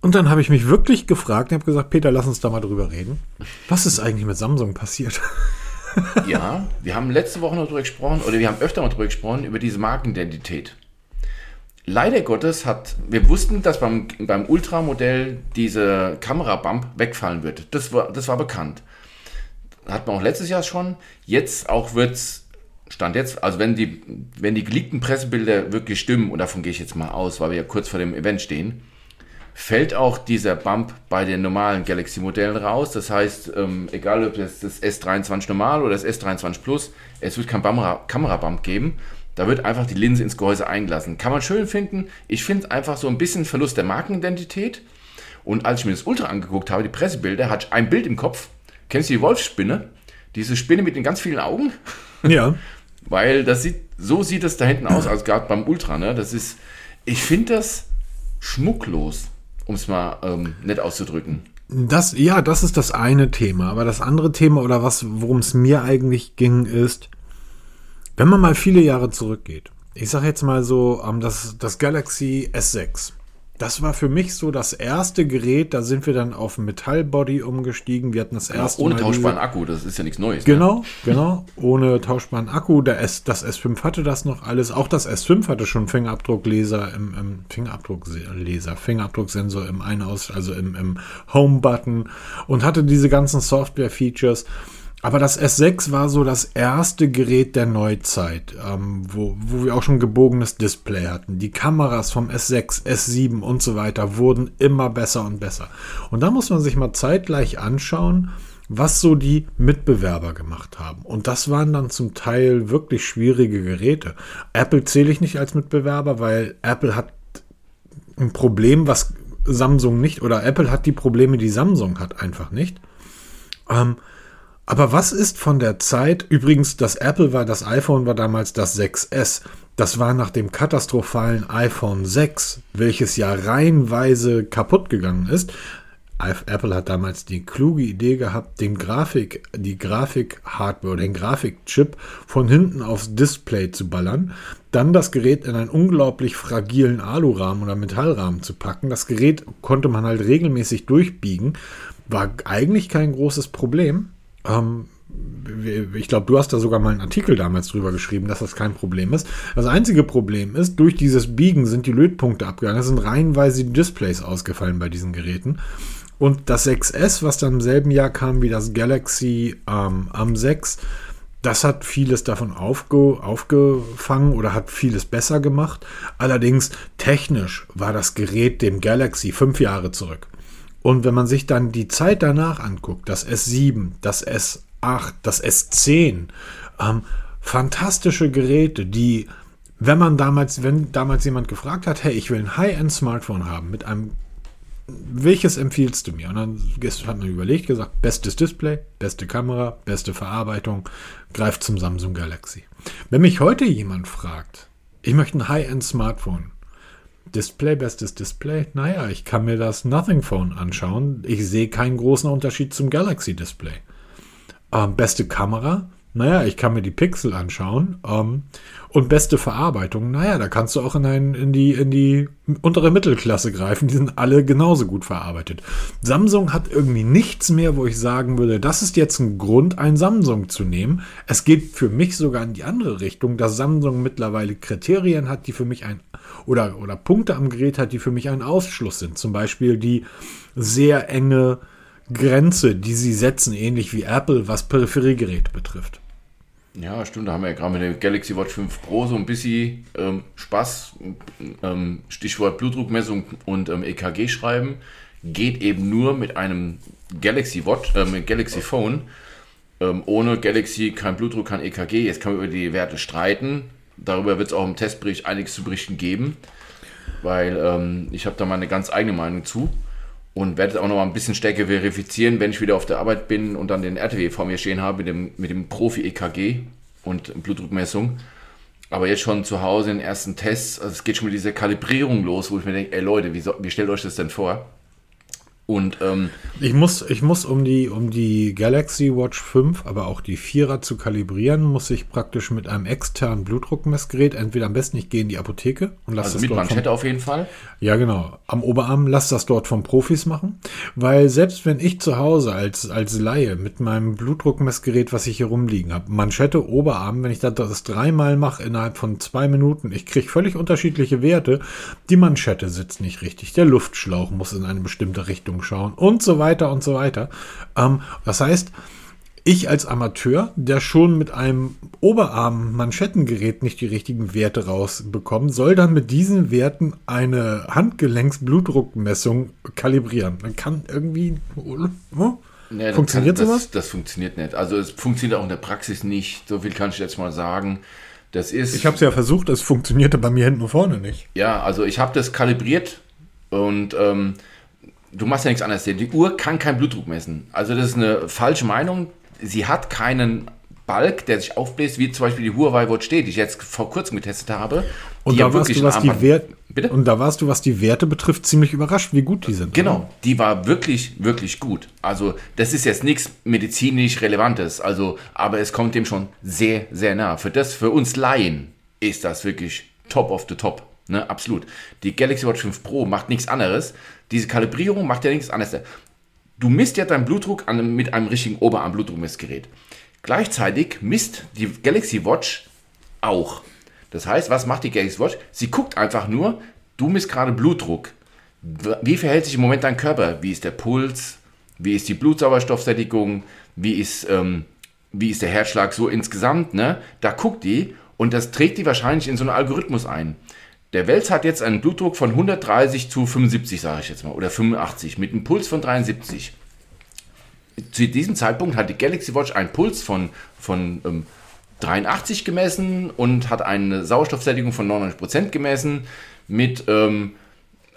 Und dann habe ich mich wirklich gefragt und habe gesagt, Peter, lass uns da mal drüber reden. Was ist eigentlich mit Samsung passiert? Ja, wir haben letzte Woche noch drüber gesprochen, oder wir haben öfter mal drüber gesprochen, über diese Markenidentität. Leider Gottes hat, wir wussten, dass beim, beim Ultra-Modell diese Kamerabump wegfallen wird. Das war, das war bekannt. Hat man auch letztes Jahr schon. Jetzt auch wird's Stand jetzt, also wenn die, wenn die geleakten Pressebilder wirklich stimmen, und davon gehe ich jetzt mal aus, weil wir ja kurz vor dem Event stehen, fällt auch dieser Bump bei den normalen Galaxy-Modellen raus. Das heißt, ähm, egal ob das das S23 normal oder das S23 Plus, es wird kein Kamera- Kamerabump geben. Da wird einfach die Linse ins Gehäuse eingelassen. Kann man schön finden. Ich finde es einfach so ein bisschen Verlust der Markenidentität. Und als ich mir das Ultra angeguckt habe, die Pressebilder, hatte ich ein Bild im Kopf. Kennst du die Wolfsspinne? Diese Spinne mit den ganz vielen Augen? ja. Weil das sieht, so sieht es da hinten aus, als gerade beim Ultra, ne? Das ist, ich finde das schmucklos, um es mal ähm, nett auszudrücken. Das, ja, das ist das eine Thema. Aber das andere Thema oder was, worum es mir eigentlich ging, ist, wenn man mal viele Jahre zurückgeht. Ich sage jetzt mal so, ähm, das, das Galaxy S6. Das war für mich so das erste Gerät, da sind wir dann auf Metallbody umgestiegen. Wir hatten das erste Ohne Mal tauschbaren Akku, das ist ja nichts Neues. Ne? Genau, genau. Ohne tauschbaren Akku. Der S, das S5 hatte das noch alles. Auch das S5 hatte schon Fingerabdruckleser im, im Fingerabdruckleser, Fingerabdrucksensor im Ein-Aus, also im, im Home-Button und hatte diese ganzen Software-Features. Aber das S6 war so das erste Gerät der Neuzeit, ähm, wo, wo wir auch schon gebogenes Display hatten. Die Kameras vom S6, S7 und so weiter wurden immer besser und besser. Und da muss man sich mal zeitgleich anschauen, was so die Mitbewerber gemacht haben. Und das waren dann zum Teil wirklich schwierige Geräte. Apple zähle ich nicht als Mitbewerber, weil Apple hat ein Problem, was Samsung nicht, oder Apple hat die Probleme, die Samsung hat, einfach nicht. Ähm, aber was ist von der Zeit? Übrigens, das Apple war, das iPhone war damals das 6S. Das war nach dem katastrophalen iPhone 6, welches ja reihenweise kaputt gegangen ist. Apple hat damals die kluge Idee gehabt, den Grafik, die Grafik-Hardware oder den Grafikchip von hinten aufs Display zu ballern, dann das Gerät in einen unglaublich fragilen Alurahmen oder Metallrahmen zu packen. Das Gerät konnte man halt regelmäßig durchbiegen, war eigentlich kein großes Problem. Ähm, ich glaube, du hast da sogar mal einen Artikel damals drüber geschrieben, dass das kein Problem ist. Das einzige Problem ist, durch dieses Biegen sind die Lötpunkte abgegangen. Es sind reihenweise die Displays ausgefallen bei diesen Geräten. Und das 6S, was dann im selben Jahr kam wie das Galaxy ähm, am 6, das hat vieles davon aufge, aufgefangen oder hat vieles besser gemacht. Allerdings technisch war das Gerät dem Galaxy fünf Jahre zurück. Und wenn man sich dann die Zeit danach anguckt, das S7, das S8, das S10, ähm, fantastische Geräte, die, wenn man damals, wenn damals jemand gefragt hat, hey, ich will ein High-End-Smartphone haben mit einem, welches empfiehlst du mir? Und dann hat man überlegt, gesagt, bestes Display, beste Kamera, beste Verarbeitung, greift zum Samsung Galaxy. Wenn mich heute jemand fragt, ich möchte ein High-End-Smartphone, Display, bestes Display. Naja, ich kann mir das Nothing Phone anschauen. Ich sehe keinen großen Unterschied zum Galaxy Display. Ähm, beste Kamera. Naja, ich kann mir die Pixel anschauen. Ähm, und beste Verarbeitung. Naja, da kannst du auch in, ein, in, die, in die untere Mittelklasse greifen. Die sind alle genauso gut verarbeitet. Samsung hat irgendwie nichts mehr, wo ich sagen würde, das ist jetzt ein Grund, ein Samsung zu nehmen. Es geht für mich sogar in die andere Richtung, dass Samsung mittlerweile Kriterien hat, die für mich ein oder, oder Punkte am Gerät hat, die für mich ein Ausschluss sind. Zum Beispiel die sehr enge Grenze, die sie setzen, ähnlich wie Apple, was Peripheriegeräte betrifft. Ja, stimmt. Da haben wir ja gerade mit der Galaxy Watch 5 Pro so ein bisschen ähm, Spaß. Ähm, Stichwort Blutdruckmessung und ähm, EKG schreiben. Geht eben nur mit einem Galaxy Watch, äh, mit Galaxy Phone. Ähm, ohne Galaxy kein Blutdruck, kein EKG. Jetzt kann man über die Werte streiten. Darüber wird es auch im Testbericht einiges zu berichten geben, weil ähm, ich habe da meine ganz eigene Meinung zu und werde auch noch mal ein bisschen stärker verifizieren, wenn ich wieder auf der Arbeit bin und dann den RTW vor mir stehen habe mit dem, mit dem Profi-EKG und Blutdruckmessung. Aber jetzt schon zu Hause in den ersten Tests, also es geht schon mit dieser Kalibrierung los, wo ich mir denke, ey Leute, wie, so, wie stellt euch das denn vor? Und ähm, ich muss, ich muss um die, um die Galaxy Watch 5, aber auch die Vierer zu kalibrieren, muss ich praktisch mit einem externen Blutdruckmessgerät, entweder am besten ich gehe in die Apotheke und lasse also das mit dort Manschette vom, auf jeden Fall. Ja, genau. Am Oberarm lass das dort von Profis machen, weil selbst wenn ich zu Hause als, als Laie mit meinem Blutdruckmessgerät, was ich hier rumliegen habe, Manschette, Oberarm, wenn ich das, das dreimal mache innerhalb von zwei Minuten, ich kriege völlig unterschiedliche Werte. Die Manschette sitzt nicht richtig, der Luftschlauch muss in eine bestimmte Richtung Richtung schauen und so weiter und so weiter. Ähm, das heißt, ich als Amateur, der schon mit einem Oberarm-Manschettengerät nicht die richtigen Werte rausbekommt, soll dann mit diesen Werten eine Handgelenksblutdruckmessung kalibrieren. Man kann irgendwie. Oh, ja, funktioniert kann, sowas? Das, das, funktioniert nicht. Also es funktioniert auch in der Praxis nicht. So viel kann ich jetzt mal sagen. Das ist. Ich habe es ja versucht, es funktionierte bei mir hinten und vorne nicht. Ja, also ich habe das kalibriert und ähm, du machst ja nichts anderes. Die Uhr kann keinen Blutdruck messen. Also das ist eine falsche Meinung. Sie hat keinen Balk, der sich aufbläst, wie zum Beispiel die Huawei Watch steht, die ich jetzt vor kurzem getestet habe. Und da, warst du, was die Wert Bitte? und da warst du, was die Werte betrifft, ziemlich überrascht, wie gut die sind. Genau, oder? die war wirklich, wirklich gut. Also das ist jetzt nichts medizinisch Relevantes, also, aber es kommt dem schon sehr, sehr nah. Für das, für uns Laien ist das wirklich top of the top. Ne, absolut. Die Galaxy Watch 5 Pro macht nichts anderes. Diese Kalibrierung macht ja nichts anderes. Du misst ja deinen Blutdruck an, mit einem richtigen Oberarm-Blutdruckmessgerät. Gleichzeitig misst die Galaxy Watch auch. Das heißt, was macht die Galaxy Watch? Sie guckt einfach nur, du misst gerade Blutdruck. Wie verhält sich im Moment dein Körper? Wie ist der Puls? Wie ist die Blutsauerstoffsättigung? Wie ist, ähm, wie ist der Herzschlag so insgesamt? Ne? Da guckt die und das trägt die wahrscheinlich in so einen Algorithmus ein. Der Wels hat jetzt einen Blutdruck von 130 zu 75, sage ich jetzt mal, oder 85, mit einem Puls von 73. Zu diesem Zeitpunkt hat die Galaxy Watch einen Puls von, von ähm, 83 gemessen und hat eine Sauerstoffsättigung von 99% gemessen mit, ähm,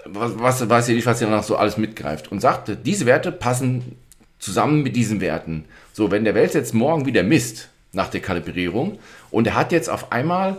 was, was weiß ich nicht, was ihr noch so alles mitgreift und sagte, diese Werte passen zusammen mit diesen Werten. So, wenn der Wels jetzt morgen wieder misst nach der Kalibrierung und er hat jetzt auf einmal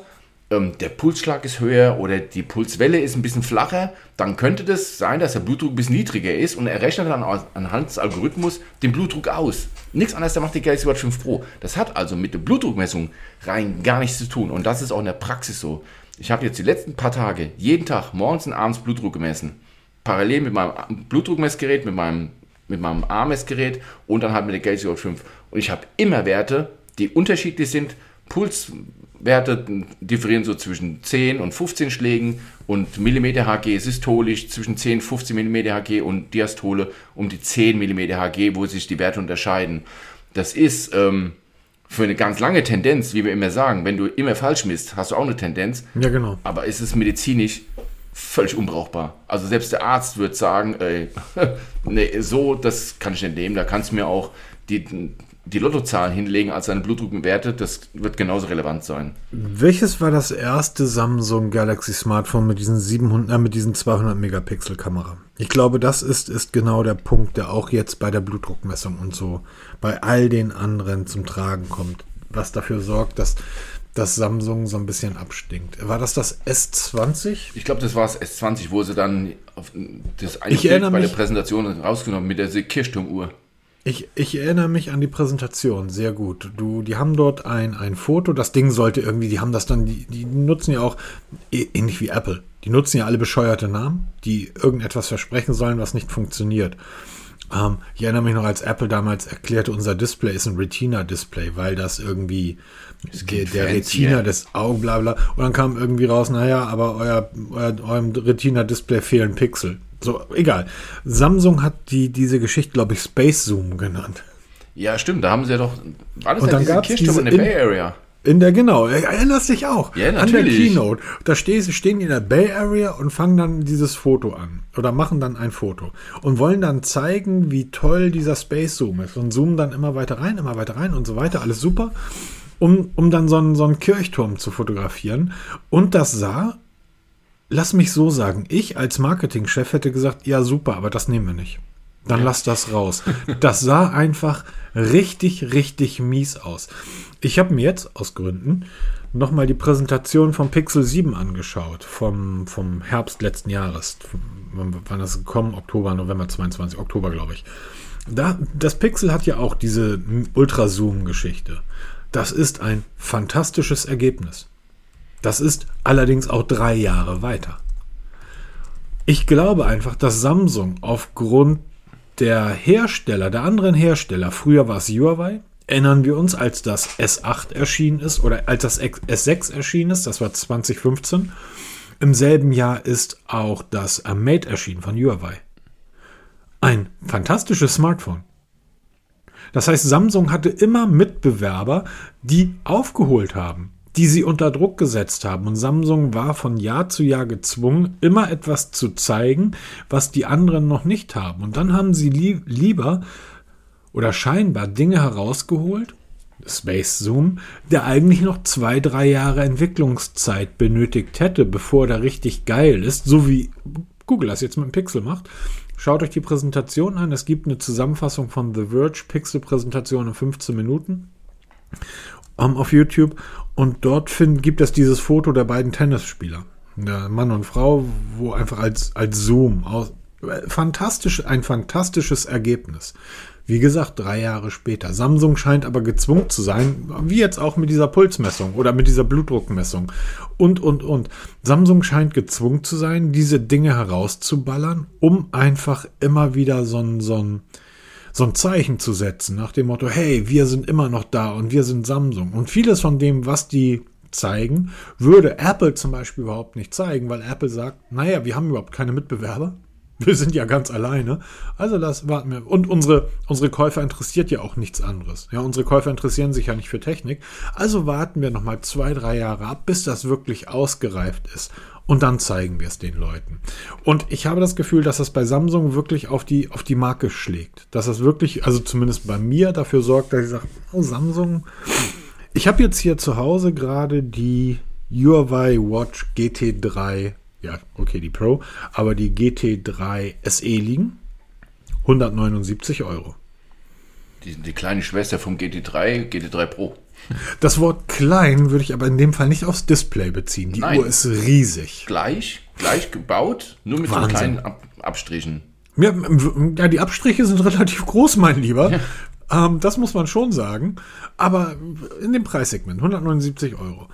ähm, der Pulsschlag ist höher oder die Pulswelle ist ein bisschen flacher, dann könnte das sein, dass der Blutdruck ein bisschen niedriger ist und er rechnet dann anhand des Algorithmus den Blutdruck aus. Nichts anderes, da macht die Galaxy Watch 5 Pro. Das hat also mit der Blutdruckmessung rein gar nichts zu tun und das ist auch in der Praxis so. Ich habe jetzt die letzten paar Tage jeden Tag morgens und abends Blutdruck gemessen. Parallel mit meinem Blutdruckmessgerät, mit meinem, mit meinem A-Messgerät und dann halt mit der Galaxy Watch 5. Und ich habe immer Werte, die unterschiedlich sind. Puls, Werte differieren so zwischen 10 und 15 Schlägen und Millimeter Hg systolisch zwischen 10 und 15 Millimeter Hg und Diastole um die 10 Millimeter Hg, wo sich die Werte unterscheiden. Das ist ähm, für eine ganz lange Tendenz, wie wir immer sagen, wenn du immer falsch misst, hast du auch eine Tendenz. Ja, genau. Aber ist es medizinisch völlig unbrauchbar. Also selbst der Arzt wird sagen, ey, nee, so, das kann ich nicht nehmen. Da kannst du mir auch die, die Lottozahlen hinlegen als seine Blutdruckwerte, das wird genauso relevant sein. Welches war das erste Samsung Galaxy Smartphone mit diesen 700, äh, mit diesen 200 Megapixel Kamera? Ich glaube, das ist, ist genau der Punkt, der auch jetzt bei der Blutdruckmessung und so bei all den anderen zum Tragen kommt, was dafür sorgt, dass das Samsung so ein bisschen abstinkt. War das das S20? Ich glaube, das war das S20, wo sie dann das ich bei mich, der Präsentation rausgenommen mit der Kirchturmuhr. Ich, ich erinnere mich an die Präsentation sehr gut. Du, die haben dort ein, ein Foto. Das Ding sollte irgendwie, die haben das dann, die, die nutzen ja auch ähnlich wie Apple. Die nutzen ja alle bescheuerte Namen, die irgendetwas versprechen sollen, was nicht funktioniert. Ähm, ich erinnere mich noch, als Apple damals erklärte, unser Display ist ein Retina-Display, weil das irgendwie der, der Retina des Augen, bla bla. Und dann kam irgendwie raus, naja, aber euer, euer, eurem Retina-Display fehlen Pixel. So, egal. Samsung hat die, diese Geschichte, glaube ich, Space Zoom genannt. Ja, stimmt. Da haben sie ja doch. Das Und ja dann diese Kirchturm in der Bay Area? In der, genau, erinnerst dich auch. Ja, An der natürlich. Keynote. Da stehst, stehen die in der Bay Area und fangen dann dieses Foto an. Oder machen dann ein Foto. Und wollen dann zeigen, wie toll dieser Space Zoom ist. Und zoomen dann immer weiter rein, immer weiter rein und so weiter. Alles super. Um, um dann so einen, so einen Kirchturm zu fotografieren. Und das sah, lass mich so sagen, ich als Marketingchef hätte gesagt, ja super, aber das nehmen wir nicht. Dann lass das raus. Das sah einfach richtig, richtig mies aus. Ich habe mir jetzt aus Gründen nochmal die Präsentation vom Pixel 7 angeschaut, vom, vom Herbst letzten Jahres. Wann wann das gekommen? Oktober, November 22, Oktober, glaube ich. Da, das Pixel hat ja auch diese Ultrazoom-Geschichte. Das ist ein fantastisches Ergebnis. Das ist allerdings auch drei Jahre weiter. Ich glaube einfach, dass Samsung aufgrund der Hersteller, der anderen Hersteller, früher war es Huawei, erinnern wir uns, als das S8 erschienen ist oder als das S6 erschienen ist, das war 2015. Im selben Jahr ist auch das Mate erschienen von Huawei. Ein fantastisches Smartphone. Das heißt, Samsung hatte immer Mitbewerber, die aufgeholt haben, die sie unter Druck gesetzt haben. Und Samsung war von Jahr zu Jahr gezwungen, immer etwas zu zeigen, was die anderen noch nicht haben. Und dann haben sie lie lieber oder scheinbar Dinge herausgeholt, Space Zoom, der eigentlich noch zwei, drei Jahre Entwicklungszeit benötigt hätte, bevor der richtig geil ist, so wie Google das jetzt mit dem Pixel macht. Schaut euch die Präsentation an. Es gibt eine Zusammenfassung von The Verge Pixel-Präsentation in 15 Minuten um, auf YouTube. Und dort find, gibt es dieses Foto der beiden Tennisspieler. Der Mann und Frau, wo einfach als, als Zoom aus. Fantastisch, ein fantastisches Ergebnis. Wie gesagt, drei Jahre später. Samsung scheint aber gezwungen zu sein, wie jetzt auch mit dieser Pulsmessung oder mit dieser Blutdruckmessung und, und, und. Samsung scheint gezwungen zu sein, diese Dinge herauszuballern, um einfach immer wieder so ein, so ein, so ein Zeichen zu setzen, nach dem Motto, hey, wir sind immer noch da und wir sind Samsung. Und vieles von dem, was die zeigen, würde Apple zum Beispiel überhaupt nicht zeigen, weil Apple sagt, naja, wir haben überhaupt keine Mitbewerber. Wir sind ja ganz alleine. Also das warten wir. Und unsere, unsere Käufer interessiert ja auch nichts anderes. Ja, unsere Käufer interessieren sich ja nicht für Technik. Also warten wir nochmal zwei, drei Jahre ab, bis das wirklich ausgereift ist. Und dann zeigen wir es den Leuten. Und ich habe das Gefühl, dass das bei Samsung wirklich auf die, auf die Marke schlägt. Dass das wirklich, also zumindest bei mir, dafür sorgt, dass ich sage, oh, Samsung. Ich habe jetzt hier zu Hause gerade die Huawei Watch GT3 ja, okay, die Pro, aber die GT3 SE liegen. 179 Euro. Die, die kleine Schwester vom GT3, GT3 Pro. Das Wort klein würde ich aber in dem Fall nicht aufs Display beziehen. Die Nein. Uhr ist riesig. Gleich, gleich gebaut, nur mit so kleinen Ab Abstrichen. Ja, ja, die Abstriche sind relativ groß, mein Lieber. Ähm, das muss man schon sagen. Aber in dem Preissegment, 179 Euro.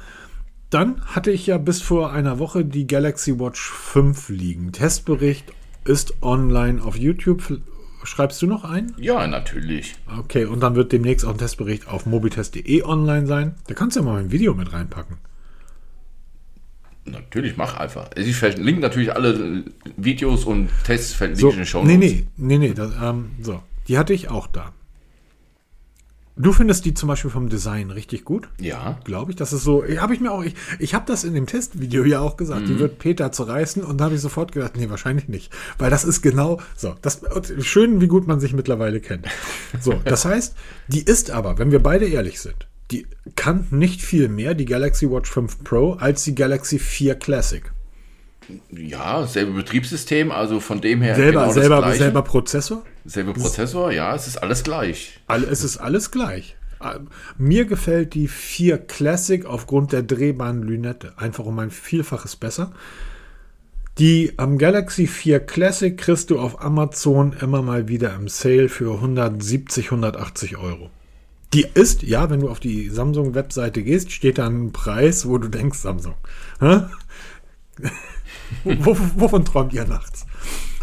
Dann hatte ich ja bis vor einer Woche die Galaxy Watch 5 liegen. Testbericht ist online auf YouTube. Schreibst du noch ein? Ja, natürlich. Okay, und dann wird demnächst auch ein Testbericht auf mobitest.de online sein. Da kannst du ja mal ein Video mit reinpacken. Natürlich, mach einfach. Ich verlinke natürlich alle Videos und Tests verlinke So, ich in den Show nee, nee, nee, nee. Das, ähm, so, die hatte ich auch da. Du findest die zum Beispiel vom Design richtig gut? Ja. Glaube ich. Das ist so, habe ich mir auch, ich, ich habe das in dem Testvideo ja auch gesagt, Mhm. die wird Peter zerreißen und da habe ich sofort gedacht, nee, wahrscheinlich nicht. Weil das ist genau so. Das, schön, wie gut man sich mittlerweile kennt. So, das heißt, die ist aber, wenn wir beide ehrlich sind, die kann nicht viel mehr, die Galaxy Watch 5 Pro, als die Galaxy 4 Classic. Ja, selbe Betriebssystem, also von dem her Selber, genau selber, selber Prozessor. Selbe Prozessor, ja, es ist alles gleich. All, es ist alles gleich. Äh, Mir gefällt die 4 Classic aufgrund der drehbaren Lünette. Einfach um ein Vielfaches besser. Die am Galaxy 4 Classic kriegst du auf Amazon immer mal wieder im Sale für 170, 180 Euro. Die ist, ja, wenn du auf die Samsung-Webseite gehst, steht da ein Preis, wo du denkst, Samsung. Wovon träumt ihr nachts?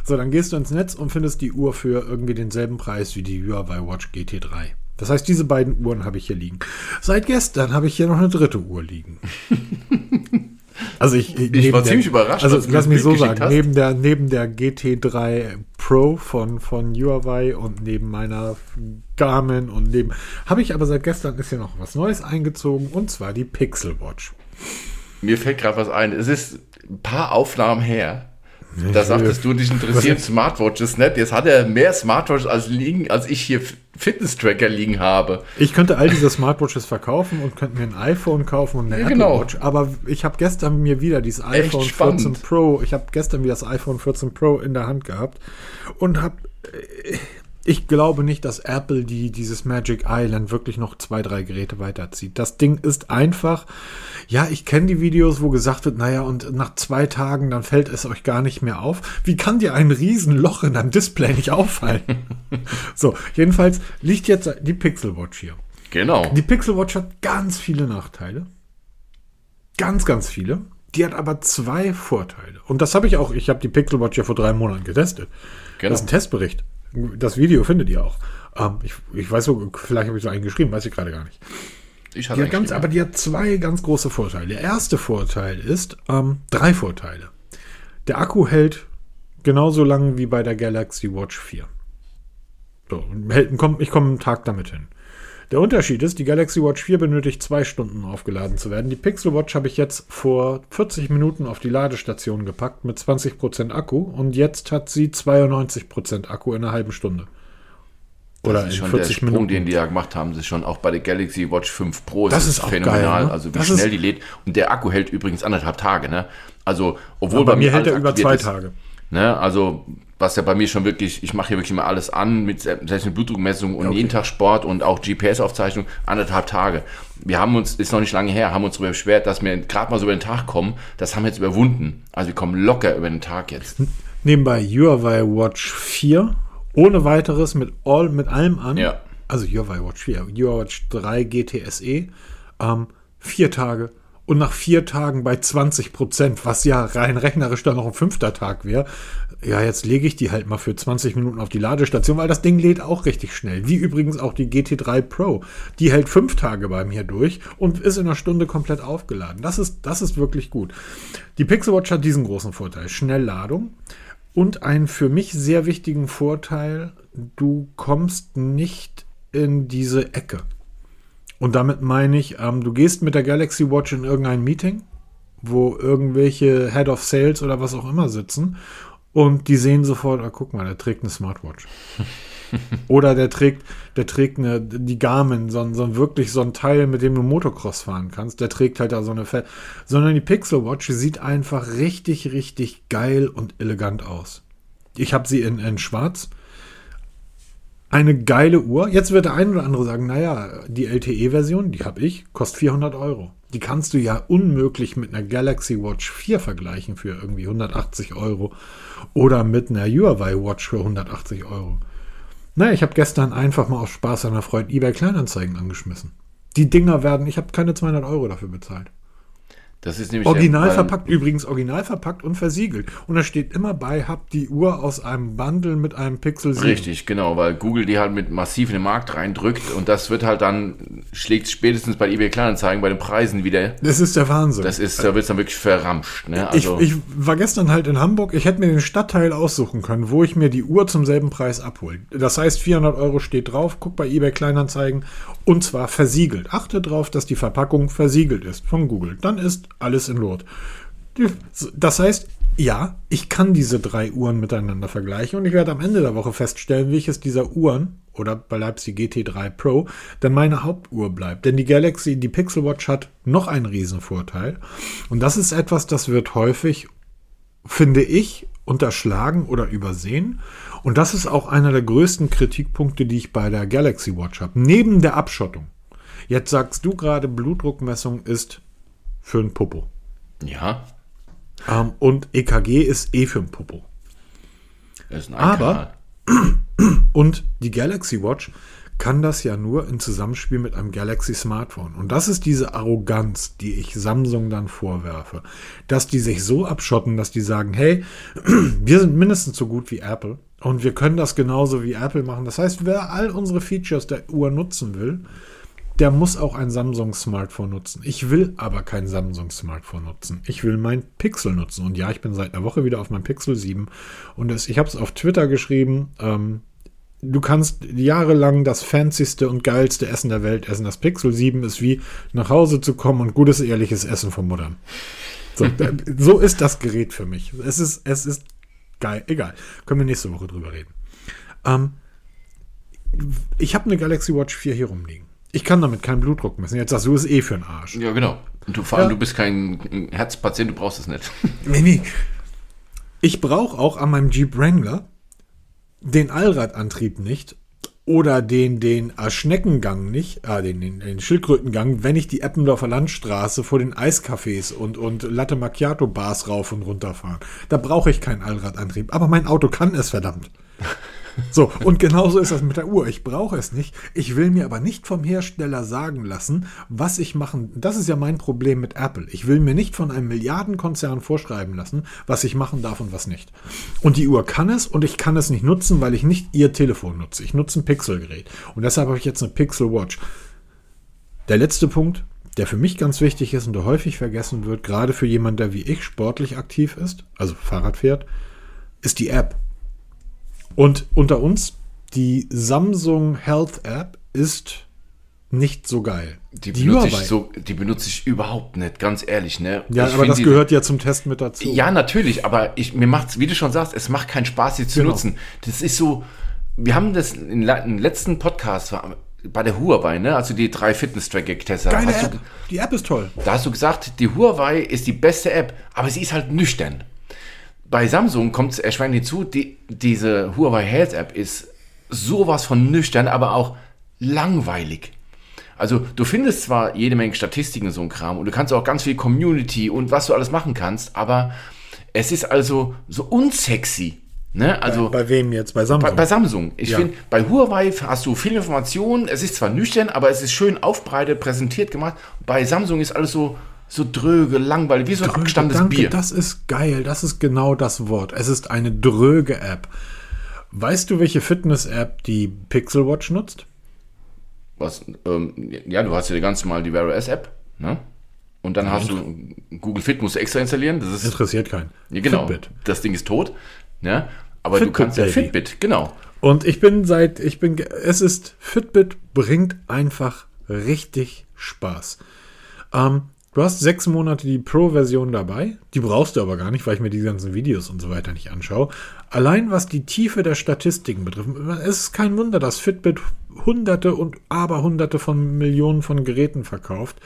So, dann gehst du ins Netz und findest die Uhr für irgendwie denselben Preis wie die Huawei Watch GT3. Das heißt, diese beiden Uhren habe ich hier liegen. Seit gestern habe ich hier noch eine dritte Uhr liegen. Also ich, Ich war ziemlich überrascht, Also lass mich so sagen, hast. neben der, neben der GT3 Pro von, von Huawei und neben meiner Garmin und neben. Habe ich aber seit gestern ist ja noch was Neues eingezogen und zwar die Pixel Watch. Mir fällt gerade was ein. Es ist ein paar Aufnahmen her. Da sagtest du, dich interessieren Smartwatches nicht. Jetzt hat er mehr Smartwatches als, liegen, als ich hier Fitness-Tracker liegen habe. Ich könnte all diese Smartwatches verkaufen und könnte mir ein iPhone kaufen und eine ja, Apple genau. Watch. Aber ich habe gestern mir wieder dieses iPhone 14 Pro, ich habe gestern wieder das iPhone 14 Pro in der Hand gehabt und habe äh, ich glaube nicht, dass Apple die, dieses Magic Island wirklich noch zwei, drei Geräte weiterzieht. Das Ding ist einfach, ja, ich kenne die Videos, wo gesagt wird, naja, und nach zwei Tagen, dann fällt es euch gar nicht mehr auf. Wie kann dir ein Riesenloch in deinem Display nicht auffallen? so, jedenfalls liegt jetzt die Pixel Watch hier. Genau. Die Pixel Watch hat ganz viele Nachteile. Ganz, ganz viele. Die hat aber zwei Vorteile. Und das habe ich auch, ich habe die Pixel Watch ja vor drei Monaten getestet. Genau. Das ist ein Testbericht. Das Video findet ihr auch. Ähm, ich, ich weiß so, vielleicht habe ich so einen geschrieben, weiß ich gerade gar nicht. Ich die ganz, aber die hat zwei ganz große Vorteile. Der erste Vorteil ist, ähm, drei Vorteile. Der Akku hält genauso lang wie bei der Galaxy Watch 4. So, ich komme einen Tag damit hin. Der Unterschied ist, die Galaxy Watch 4 benötigt zwei Stunden aufgeladen zu werden. Die Pixel Watch habe ich jetzt vor 40 Minuten auf die Ladestation gepackt mit 20% Akku und jetzt hat sie 92% Akku in einer halben Stunde. Oder das ist schon 40 der Sprung, Minuten. den die ja gemacht haben, das ist schon auch bei der Galaxy Watch 5 Pro. Das, das ist, ist phänomenal, ne? also wie das schnell die lädt. Und der Akku hält übrigens anderthalb Tage, ne? Also, obwohl bei, bei, mir hält er über zwei ist, Tage. Ne? Also was ja bei mir schon wirklich, ich mache hier wirklich mal alles an, mit selbst mit Blutdruckmessung und okay. jeden Tag Sport und auch GPS-Aufzeichnung, anderthalb Tage. Wir haben uns, ist noch nicht lange her, haben uns darüber beschwert, dass wir gerade mal so über den Tag kommen. Das haben wir jetzt überwunden. Also wir kommen locker über den Tag jetzt. Nebenbei Huawei Watch 4, ohne weiteres, mit, all, mit allem an. Ja. Also Huawei Watch 4, Huawei Watch 3 GTSE, ähm, vier Tage und nach vier Tagen bei 20 Prozent, was ja rein rechnerisch dann noch ein fünfter Tag wäre, ja, jetzt lege ich die halt mal für 20 Minuten auf die Ladestation, weil das Ding lädt auch richtig schnell. Wie übrigens auch die GT3 Pro. Die hält fünf Tage bei mir durch und ist in einer Stunde komplett aufgeladen. Das ist, das ist wirklich gut. Die Pixel Watch hat diesen großen Vorteil. Schnellladung und einen für mich sehr wichtigen Vorteil, du kommst nicht in diese Ecke. Und damit meine ich, ähm, du gehst mit der Galaxy Watch in irgendein Meeting, wo irgendwelche Head of Sales oder was auch immer sitzen und die sehen sofort, ah, guck mal, der trägt eine Smartwatch. Oder der trägt, der trägt eine, die Garmin, so, so wirklich so ein Teil, mit dem du Motocross fahren kannst. Der trägt halt da so eine Fett. Sondern die Pixel Watch sieht einfach richtig, richtig geil und elegant aus. Ich habe sie in, in schwarz eine geile Uhr. Jetzt wird der ein oder andere sagen, naja, die LTE-Version, die habe ich, kostet 400 Euro. Die kannst du ja unmöglich mit einer Galaxy Watch 4 vergleichen für irgendwie 180 Euro oder mit einer Huawei Watch für 180 Euro. Naja, ich habe gestern einfach mal aus Spaß an der Freude eBay Kleinanzeigen angeschmissen. Die Dinger werden, ich habe keine 200 Euro dafür bezahlt. Das ist nämlich original verpackt, übrigens original verpackt und versiegelt. Und da steht immer bei, habt die Uhr aus einem Bundle mit einem Pixel 7. Richtig, genau, weil Google die halt mit massiv in den Markt reindrückt und das wird halt dann, schlägt spätestens bei eBay Kleinanzeigen bei den Preisen wieder. Das ist der Wahnsinn. Das ist, da wird es dann wirklich verramscht. Ne? Also ich, ich war gestern halt in Hamburg, ich hätte mir den Stadtteil aussuchen können, wo ich mir die Uhr zum selben Preis abhole. Das heißt, 400 Euro steht drauf, guck bei eBay Kleinanzeigen und zwar versiegelt. Achte darauf, dass die Verpackung versiegelt ist von Google. Dann ist alles in Lot. Das heißt, ja, ich kann diese drei Uhren miteinander vergleichen und ich werde am Ende der Woche feststellen, welches dieser Uhren oder bei Leipzig GT3 Pro dann meine Hauptuhr bleibt. Denn die Galaxy, die Pixel Watch hat noch einen Riesenvorteil und das ist etwas, das wird häufig, finde ich, unterschlagen oder übersehen. Und das ist auch einer der größten Kritikpunkte, die ich bei der Galaxy Watch habe. Neben der Abschottung. Jetzt sagst du gerade, Blutdruckmessung ist für ein Popo. Ja. Ähm, und EKG ist eh für ein Popo. Das ist ein Aber, und die Galaxy Watch kann das ja nur in Zusammenspiel mit einem Galaxy Smartphone. Und das ist diese Arroganz, die ich Samsung dann vorwerfe. Dass die sich so abschotten, dass die sagen, hey, wir sind mindestens so gut wie Apple und wir können das genauso wie Apple machen. Das heißt, wer all unsere Features der Uhr nutzen will, der muss auch ein Samsung-Smartphone nutzen. Ich will aber kein Samsung-Smartphone nutzen. Ich will mein Pixel nutzen. Und ja, ich bin seit einer Woche wieder auf meinem Pixel 7. Und es, ich habe es auf Twitter geschrieben. Ähm, du kannst jahrelang das fancyste und geilste Essen der Welt essen. Das Pixel 7 ist wie nach Hause zu kommen und gutes, ehrliches Essen von Muttern. So, so ist das Gerät für mich. Es ist, es ist geil. Egal. Können wir nächste Woche drüber reden. Ähm, ich habe eine Galaxy Watch 4 hier rumliegen. Ich kann damit keinen Blutdruck messen. Jetzt sagst du, ist eh für den Arsch. Ja, genau. Und du, vor allem, ja. du bist kein Herzpatient, du brauchst es nicht. Nee, nee. Ich brauche auch an meinem Jeep Wrangler den Allradantrieb nicht oder den, den Schneckengang nicht, äh, den, den, den Schildkrötengang, wenn ich die Eppendorfer Landstraße vor den Eiscafés und, und Latte Macchiato Bars rauf und runter fahre. Da brauche ich keinen Allradantrieb. Aber mein Auto kann es, verdammt. So, und genauso ist das mit der Uhr. Ich brauche es nicht. Ich will mir aber nicht vom Hersteller sagen lassen, was ich machen. Das ist ja mein Problem mit Apple. Ich will mir nicht von einem Milliardenkonzern vorschreiben lassen, was ich machen darf und was nicht. Und die Uhr kann es und ich kann es nicht nutzen, weil ich nicht ihr Telefon nutze. Ich nutze ein Pixelgerät. Und deshalb habe ich jetzt eine Pixel Watch. Der letzte Punkt, der für mich ganz wichtig ist und der häufig vergessen wird, gerade für jemanden, der wie ich sportlich aktiv ist, also Fahrrad fährt, ist die App. Und unter uns, die Samsung Health App ist nicht so geil. Die, die benutze, ich so, die benutze ich überhaupt nicht, ganz ehrlich. Ne? Ja, ich aber das die, gehört ja zum Test mit dazu. Ja, natürlich, aber ich, mir macht wie du schon sagst, es macht keinen Spaß, sie zu genau. nutzen. Das ist so, wir haben das im letzten Podcast bei der Huawei, ne, also die drei Fitness-Tracker getestet Geile App. Du, die App ist toll. Da hast du gesagt, die Huawei ist die beste App, aber sie ist halt nüchtern bei Samsung kommt es erschwerend hinzu, die, diese Huawei Health App ist sowas von nüchtern, aber auch langweilig. Also du findest zwar jede Menge Statistiken so ein Kram und du kannst auch ganz viel Community und was du alles machen kannst, aber es ist also so unsexy. Ne? Also, bei, bei wem jetzt? Bei Samsung? Bei, bei Samsung. Ich ja. finde, bei Huawei hast du viel Informationen, es ist zwar nüchtern, aber es ist schön aufbereitet, präsentiert gemacht. Bei Samsung ist alles so so dröge, langweilig, wie so ein abgestandenes danke, Bier. Das ist geil, das ist genau das Wort. Es ist eine dröge App. Weißt du, welche Fitness-App die Pixel Watch nutzt? Was, ähm, ja, du hast ja ganz normal die Wear OS App, ne? Und dann ja, hast du Google Fit musst du extra installieren. Das ist, interessiert keinen. Ja, genau. Fitbit. Das Ding ist tot, ne? Aber Fitbit, du kannst ja Fitbit, genau. Und ich bin seit, ich bin, es ist, Fitbit bringt einfach richtig Spaß. Ähm, Du hast sechs Monate die Pro-Version dabei. Die brauchst du aber gar nicht, weil ich mir die ganzen Videos und so weiter nicht anschaue. Allein was die Tiefe der Statistiken betrifft, es ist kein Wunder, dass Fitbit hunderte und aberhunderte von Millionen von Geräten verkauft.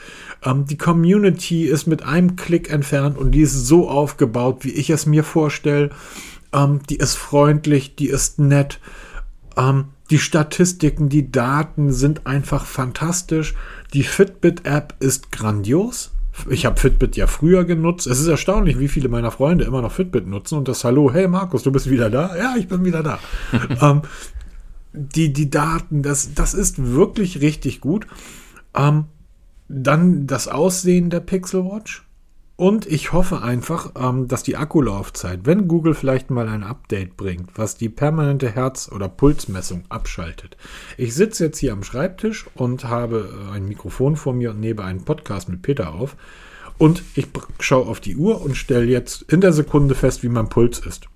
Ähm, die Community ist mit einem Klick entfernt und die ist so aufgebaut, wie ich es mir vorstelle. Ähm, die ist freundlich, die ist nett. Ähm, die Statistiken, die Daten sind einfach fantastisch. Die Fitbit-App ist grandios. Ich habe Fitbit ja früher genutzt. Es ist erstaunlich, wie viele meiner Freunde immer noch Fitbit nutzen und das Hallo, hey Markus, du bist wieder da? Ja, ich bin wieder da. ähm, die, die Daten, das, das ist wirklich richtig gut. Ähm, dann das Aussehen der Pixel Watch. Und ich hoffe einfach, ähm, dass die Akkulaufzeit, wenn Google vielleicht mal ein Update bringt, was die permanente Herz- oder Pulsmessung abschaltet. Ich sitze jetzt hier am Schreibtisch und habe äh, ein Mikrofon vor mir und nehme einen Podcast mit Peter auf. Und ich schaue auf die Uhr und stelle jetzt in der Sekunde fest, wie mein Puls ist.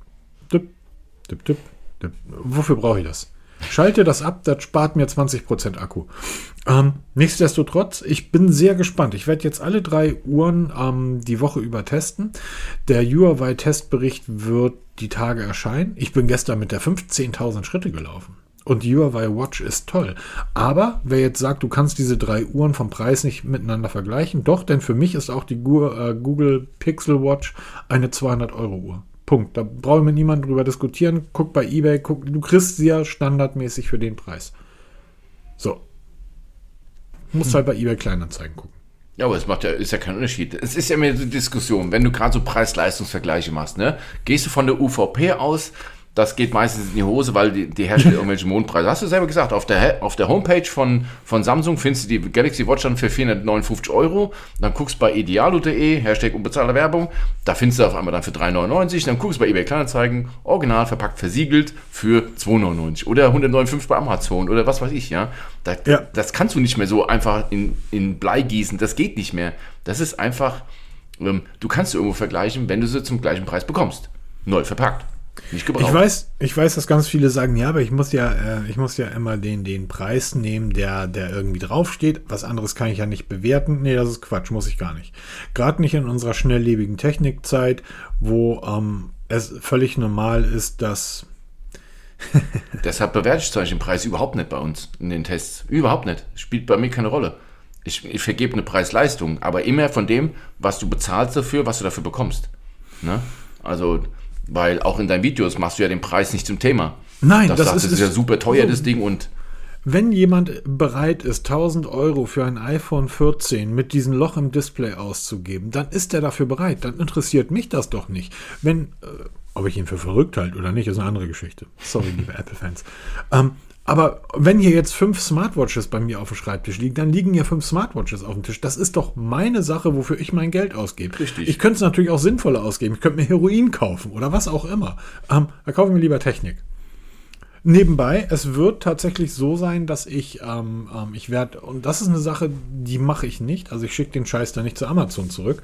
Dip, dip, dip, dip. Wofür brauche ich das? Schalte das ab, das spart mir 20% Akku. Ähm, nichtsdestotrotz, ich bin sehr gespannt. Ich werde jetzt alle drei Uhren ähm, die Woche über testen. Der Huawei-Testbericht wird die Tage erscheinen. Ich bin gestern mit der 15.000 Schritte gelaufen. Und die Huawei Watch ist toll. Aber wer jetzt sagt, du kannst diese drei Uhren vom Preis nicht miteinander vergleichen, doch, denn für mich ist auch die äh, Google Pixel Watch eine 200 Euro Uhr. Punkt. Da brauchen wir niemand drüber diskutieren. Guck bei eBay, guck, du kriegst sie ja standardmäßig für den Preis. So. Musst hm. halt bei eBay Kleinanzeigen gucken. Ja, aber es macht ja, ist ja kein Unterschied. Es ist ja mehr so Diskussion, wenn du gerade so Preis-Leistungsvergleiche machst, ne? Gehst du von der UVP aus, das geht meistens in die Hose, weil die, die Hersteller irgendwelche Mondpreise. Hast du selber gesagt, auf der, auf der Homepage von, von Samsung findest du die Galaxy Watch dann für 459 Euro. Dann guckst du bei idealo.de, Hashtag unbezahlte Werbung, da findest du auf einmal dann für 3,99. Dann guckst du bei eBay Kleinanzeigen, original verpackt, versiegelt für 2,99 oder 159 bei Amazon oder was weiß ich, ja. Da, ja. Das kannst du nicht mehr so einfach in, in Blei gießen, das geht nicht mehr. Das ist einfach, ähm, du kannst du irgendwo vergleichen, wenn du sie zum gleichen Preis bekommst. Neu verpackt. Nicht gebraucht. Ich weiß, ich weiß, dass ganz viele sagen, ja, aber ich muss ja, äh, ich muss ja immer den, den Preis nehmen, der, der irgendwie draufsteht. Was anderes kann ich ja nicht bewerten. Nee, das ist Quatsch, muss ich gar nicht. Gerade nicht in unserer schnelllebigen Technikzeit, wo ähm, es völlig normal ist, dass Deshalb bewerte ich zum Beispiel den Preis überhaupt nicht bei uns in den Tests. Überhaupt nicht. Spielt bei mir keine Rolle. Ich, ich vergebe eine Preis-Leistung, aber immer von dem, was du bezahlst dafür, was du dafür bekommst. Ne? Also weil auch in deinen Videos machst du ja den Preis nicht zum Thema. Nein, das, das ist, ist ja super teuer, so, das Ding. Und wenn jemand bereit ist, 1000 Euro für ein iPhone 14 mit diesem Loch im Display auszugeben, dann ist er dafür bereit. Dann interessiert mich das doch nicht. Wenn, äh, ob ich ihn für verrückt halte oder nicht, ist eine andere Geschichte. Sorry, liebe Apple-Fans. Ähm, aber wenn hier jetzt fünf Smartwatches bei mir auf dem Schreibtisch liegen, dann liegen ja fünf Smartwatches auf dem Tisch. Das ist doch meine Sache, wofür ich mein Geld ausgebe. Richtig. Ich könnte es natürlich auch sinnvoller ausgeben. Ich könnte mir Heroin kaufen oder was auch immer. Ähm, da kaufen wir lieber Technik. Nebenbei, es wird tatsächlich so sein, dass ich, ähm, ähm, ich werde, und das ist eine Sache, die mache ich nicht. Also ich schicke den Scheiß da nicht zu Amazon zurück.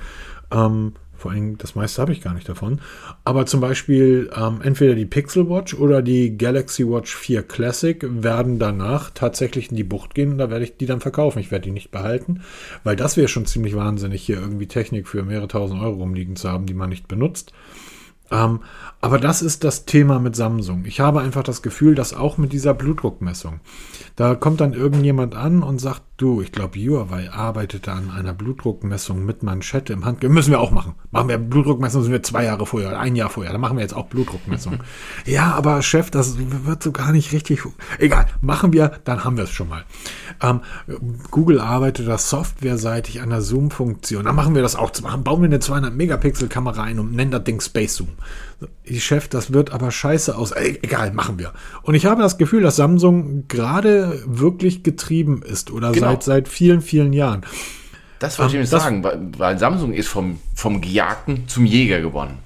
Ähm, vor allem, das meiste habe ich gar nicht davon. Aber zum Beispiel ähm, entweder die Pixel Watch oder die Galaxy Watch 4 Classic werden danach tatsächlich in die Bucht gehen und da werde ich die dann verkaufen. Ich werde die nicht behalten, weil das wäre schon ziemlich wahnsinnig, hier irgendwie Technik für mehrere tausend Euro rumliegen zu haben, die man nicht benutzt. Ähm, aber das ist das Thema mit Samsung. Ich habe einfach das Gefühl, dass auch mit dieser Blutdruckmessung, da kommt dann irgendjemand an und sagt, du, ich glaube, Huawei arbeitet an einer Blutdruckmessung mit Manschette im Hand. Müssen wir auch machen. Machen wir Blutdruckmessung, sind wir zwei Jahre vorher, ein Jahr vorher. Dann machen wir jetzt auch Blutdruckmessung. ja, aber Chef, das wird so gar nicht richtig. Egal, machen wir, dann haben wir es schon mal. Ähm, Google arbeitet da softwareseitig an der Zoom-Funktion. Dann machen wir das auch. Bauen wir eine 200 Megapixel Kamera ein und nennen das Ding Space Zoom. Chef, das wird aber scheiße aus. Ey, egal, machen wir. Und ich habe das Gefühl, dass Samsung gerade wirklich getrieben ist oder genau. Seit, seit vielen, vielen Jahren. Das wollte um, ich mir sagen, weil, weil, Samsung ist vom, vom Gejagten zum Jäger geworden.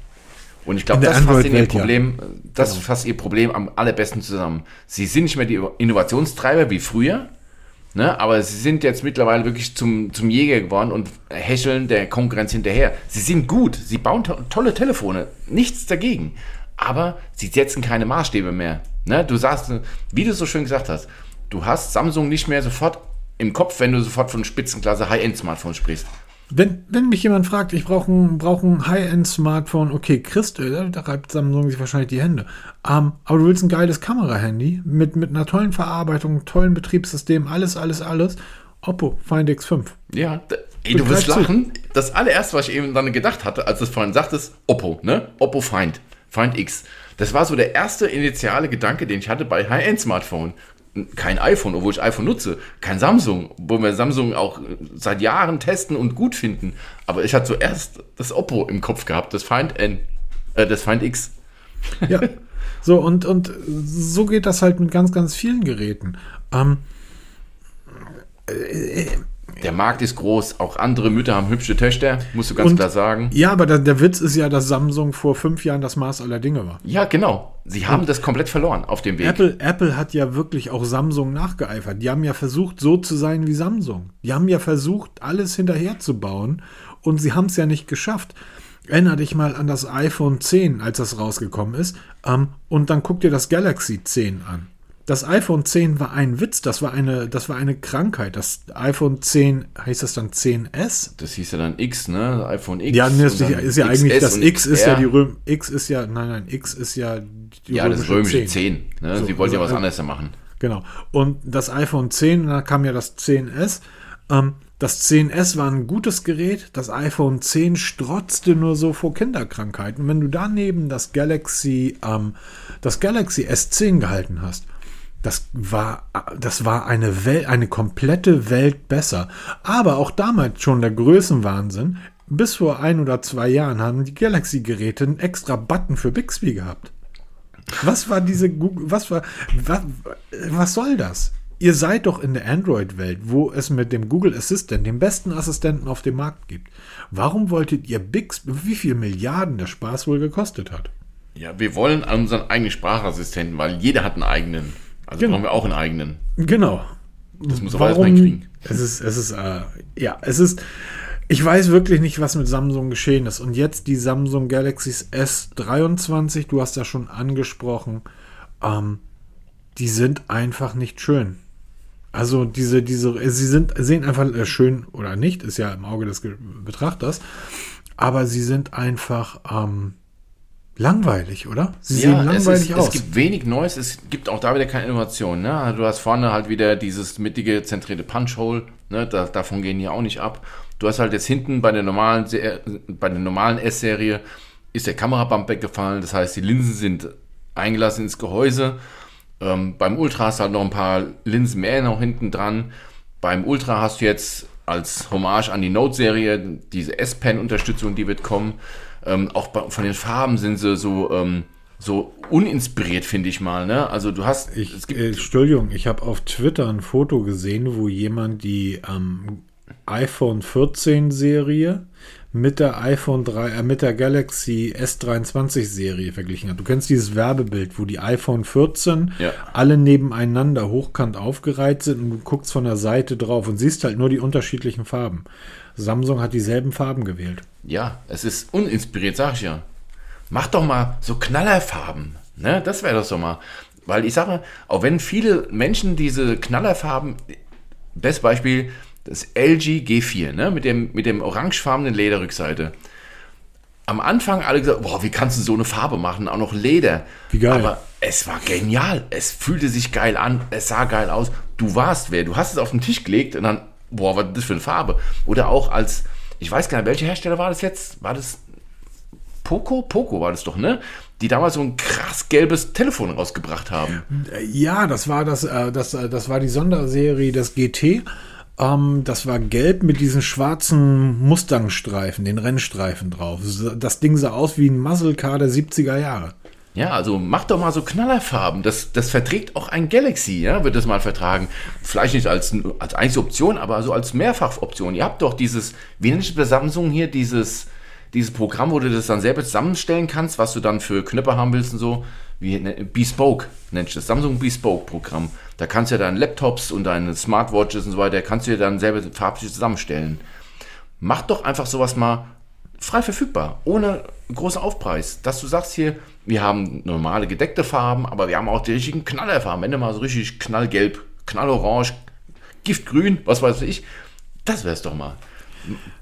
Und ich glaube, das fasst ihr Problem, das genau. fasst ihr Problem am allerbesten zusammen. Sie sind nicht mehr die Innovationstreiber wie früher, Ne? Aber sie sind jetzt mittlerweile wirklich zum, zum Jäger geworden und häscheln der Konkurrenz hinterher. Sie sind gut, sie bauen to tolle Telefone, nichts dagegen. Aber sie setzen keine Maßstäbe mehr. Ne? Du sagst, wie du so schön gesagt hast, du hast Samsung nicht mehr sofort im Kopf, wenn du sofort von Spitzenklasse High-End-Smartphones sprichst. Wenn, wenn mich jemand fragt, ich brauche ein, brauch ein High-End-Smartphone, okay, kriegst du, da reibt Samsung sich wahrscheinlich die Hände. Ähm, aber du willst ein geiles Kamera-Handy mit, mit einer tollen Verarbeitung, tollen Betriebssystem, alles, alles, alles. Oppo Find X5. Ja, ey, du wirst lachen. Das allererste, was ich eben dann gedacht hatte, als du es vorhin sagtest, Oppo, ne? Oppo Find. Find X. Das war so der erste initiale Gedanke, den ich hatte bei High-End-Smartphone kein iPhone, obwohl ich iPhone nutze, kein Samsung, wo wir Samsung auch seit Jahren testen und gut finden. Aber ich hatte zuerst das Oppo im Kopf gehabt, das Find N, äh, das Find X. Ja, so und, und so geht das halt mit ganz, ganz vielen Geräten. Ähm, äh, äh der Markt ist groß, auch andere Mütter haben hübsche Töchter, musst du ganz und, klar sagen. Ja, aber der, der, Witz ist ja, dass Samsung vor fünf Jahren das Maß aller Dinge war. Ja, genau. Sie haben und das komplett verloren auf dem Weg. Apple, Apple hat ja wirklich auch Samsung nachgeeifert. Die haben ja versucht, so zu sein wie Samsung. Die haben ja versucht, alles hinterherzubauen und sie haben es ja nicht geschafft. Erinner dich mal an das iPhone 10, als das rausgekommen ist. Ähm, und dann guck dir das Galaxy 10 an. Das iPhone 10 war ein Witz, das war eine, das war eine Krankheit. Das iPhone 10, heißt das dann 10S? Das hieß ja dann X, ne? iPhone X. Ja, nee, ist, ist ja XS eigentlich, das X ist ja die Röm, X ist ja, nein, nein, X ist ja die Ja, das römische 10. 10 ne? so, Sie wollten ja was anderes machen. Genau. Und das iPhone 10, da kam ja das 10S. Ähm, das 10S war ein gutes Gerät, das iPhone 10 strotzte nur so vor Kinderkrankheiten. Wenn du daneben das Galaxy, ähm, das Galaxy S10 gehalten hast, das war, das war eine Welt, eine komplette Welt besser. Aber auch damals schon der Größenwahnsinn. Bis vor ein oder zwei Jahren haben die Galaxy-Geräte einen extra Button für Bixby gehabt. Was war diese Google, was war, was, was soll das? Ihr seid doch in der Android-Welt, wo es mit dem Google Assistant den besten Assistenten auf dem Markt gibt. Warum wolltet ihr Bix, wie viel Milliarden der Spaß wohl gekostet hat? Ja, wir wollen unseren eigenen Sprachassistenten, weil jeder hat einen eigenen. Also Genau. brauchen wir auch einen eigenen. Genau. Das muss aber erstmal hinkriegen. Es ist, es ist, äh, ja, es ist, ich weiß wirklich nicht, was mit Samsung geschehen ist. Und jetzt die Samsung Galaxy S23, du hast ja schon angesprochen, ähm, die sind einfach nicht schön. Also diese, diese, sie sind, sehen einfach äh, schön oder nicht, ist ja im Auge des Betrachters, aber sie sind einfach ähm, langweilig, oder? Sie sehen es, langweilig ist, aus. es gibt wenig Neues, es gibt auch da wieder keine Innovation. Ne? Also Du hast vorne halt wieder dieses mittige zentrierte Punch-Hole, ne? da, davon gehen die auch nicht ab. Du hast halt jetzt hinten bei der normalen, Se- bei der normalen S-Serie ist der Kamerabump weggefallen, das heißt die Linsen sind eingelassen ins Gehäuse. Ähm, beim Ultra hast du halt noch ein paar Linsen mehr noch hinten dran. Beim Ultra hast du jetzt als Hommage an die Note-Serie diese S-Pen-Unterstützung, die wird kommen. Ähm, auch bei, von den Farben sind sie so, ähm, so uninspiriert, finde ich mal. Ne? Also du hast, Ich, es gibt äh, Entschuldigung, ich habe auf Twitter ein Foto gesehen, wo jemand die ähm, iPhone 14 Serie mit der iPhone 3, äh, mit der Galaxy S23 Serie verglichen hat. Du kennst dieses Werbebild, wo die iPhone 14 Ja. alle nebeneinander hochkant aufgereiht sind und du guckst von der Seite drauf und siehst halt nur die unterschiedlichen Farben. Samsung hat dieselben Farben gewählt. Ja, es ist uninspiriert, sag ich ja. Mach doch mal so Knallerfarben. Ne? Das wäre das doch mal. Weil ich sage, auch wenn viele Menschen diese Knallerfarben, best Beispiel, das LG G4, ne? mit, dem, mit dem orangefarbenen Lederrückseite. Am Anfang alle gesagt, boah, wie kannst du so eine Farbe machen? Auch noch Leder. Wie geil. Aber es war genial. Es fühlte sich geil an. Es sah geil aus. Du warst wer. Du hast es auf den Tisch gelegt und dann, boah, was ist das für eine Farbe? Oder auch als, ich weiß gar nicht, welcher Hersteller war das jetzt? War das Poco? Poco war das doch, ne? Die damals so ein krass gelbes Telefon rausgebracht haben. Ja, das war das, äh, das, äh, das war die Sonderserie des GT. Ähm, das war gelb mit diesen schwarzen Mustang-Streifen, den Rennstreifen drauf. Das Ding sah aus wie ein Muscle Car der 70er Jahre. Ja, also mach doch mal so Knallerfarben. Das, das verträgt auch ein Galaxy, ja, wird das mal vertragen. Vielleicht nicht als, als einzige Option, aber so als Mehrfachoption. Ihr habt doch dieses, wie nennt bei Samsung hier, dieses, dieses Programm, wo du das dann selber zusammenstellen kannst, was du dann für Knöpfe haben willst und so. Wie ne- Bespoke nennt das. Samsung Bespoke Programm. Da kannst du ja deine Laptops und deine Smartwatches und so weiter, kannst du dir dann selber farblich zusammenstellen. Mach doch einfach sowas mal frei verfügbar, ohne großen Aufpreis. Dass du sagst hier, wir haben normale gedeckte Farben, aber wir haben auch die richtigen Knallerfarben. Wenn du mal so richtig knallgelb, knallorange, giftgrün, was weiß ich, das wär's doch mal.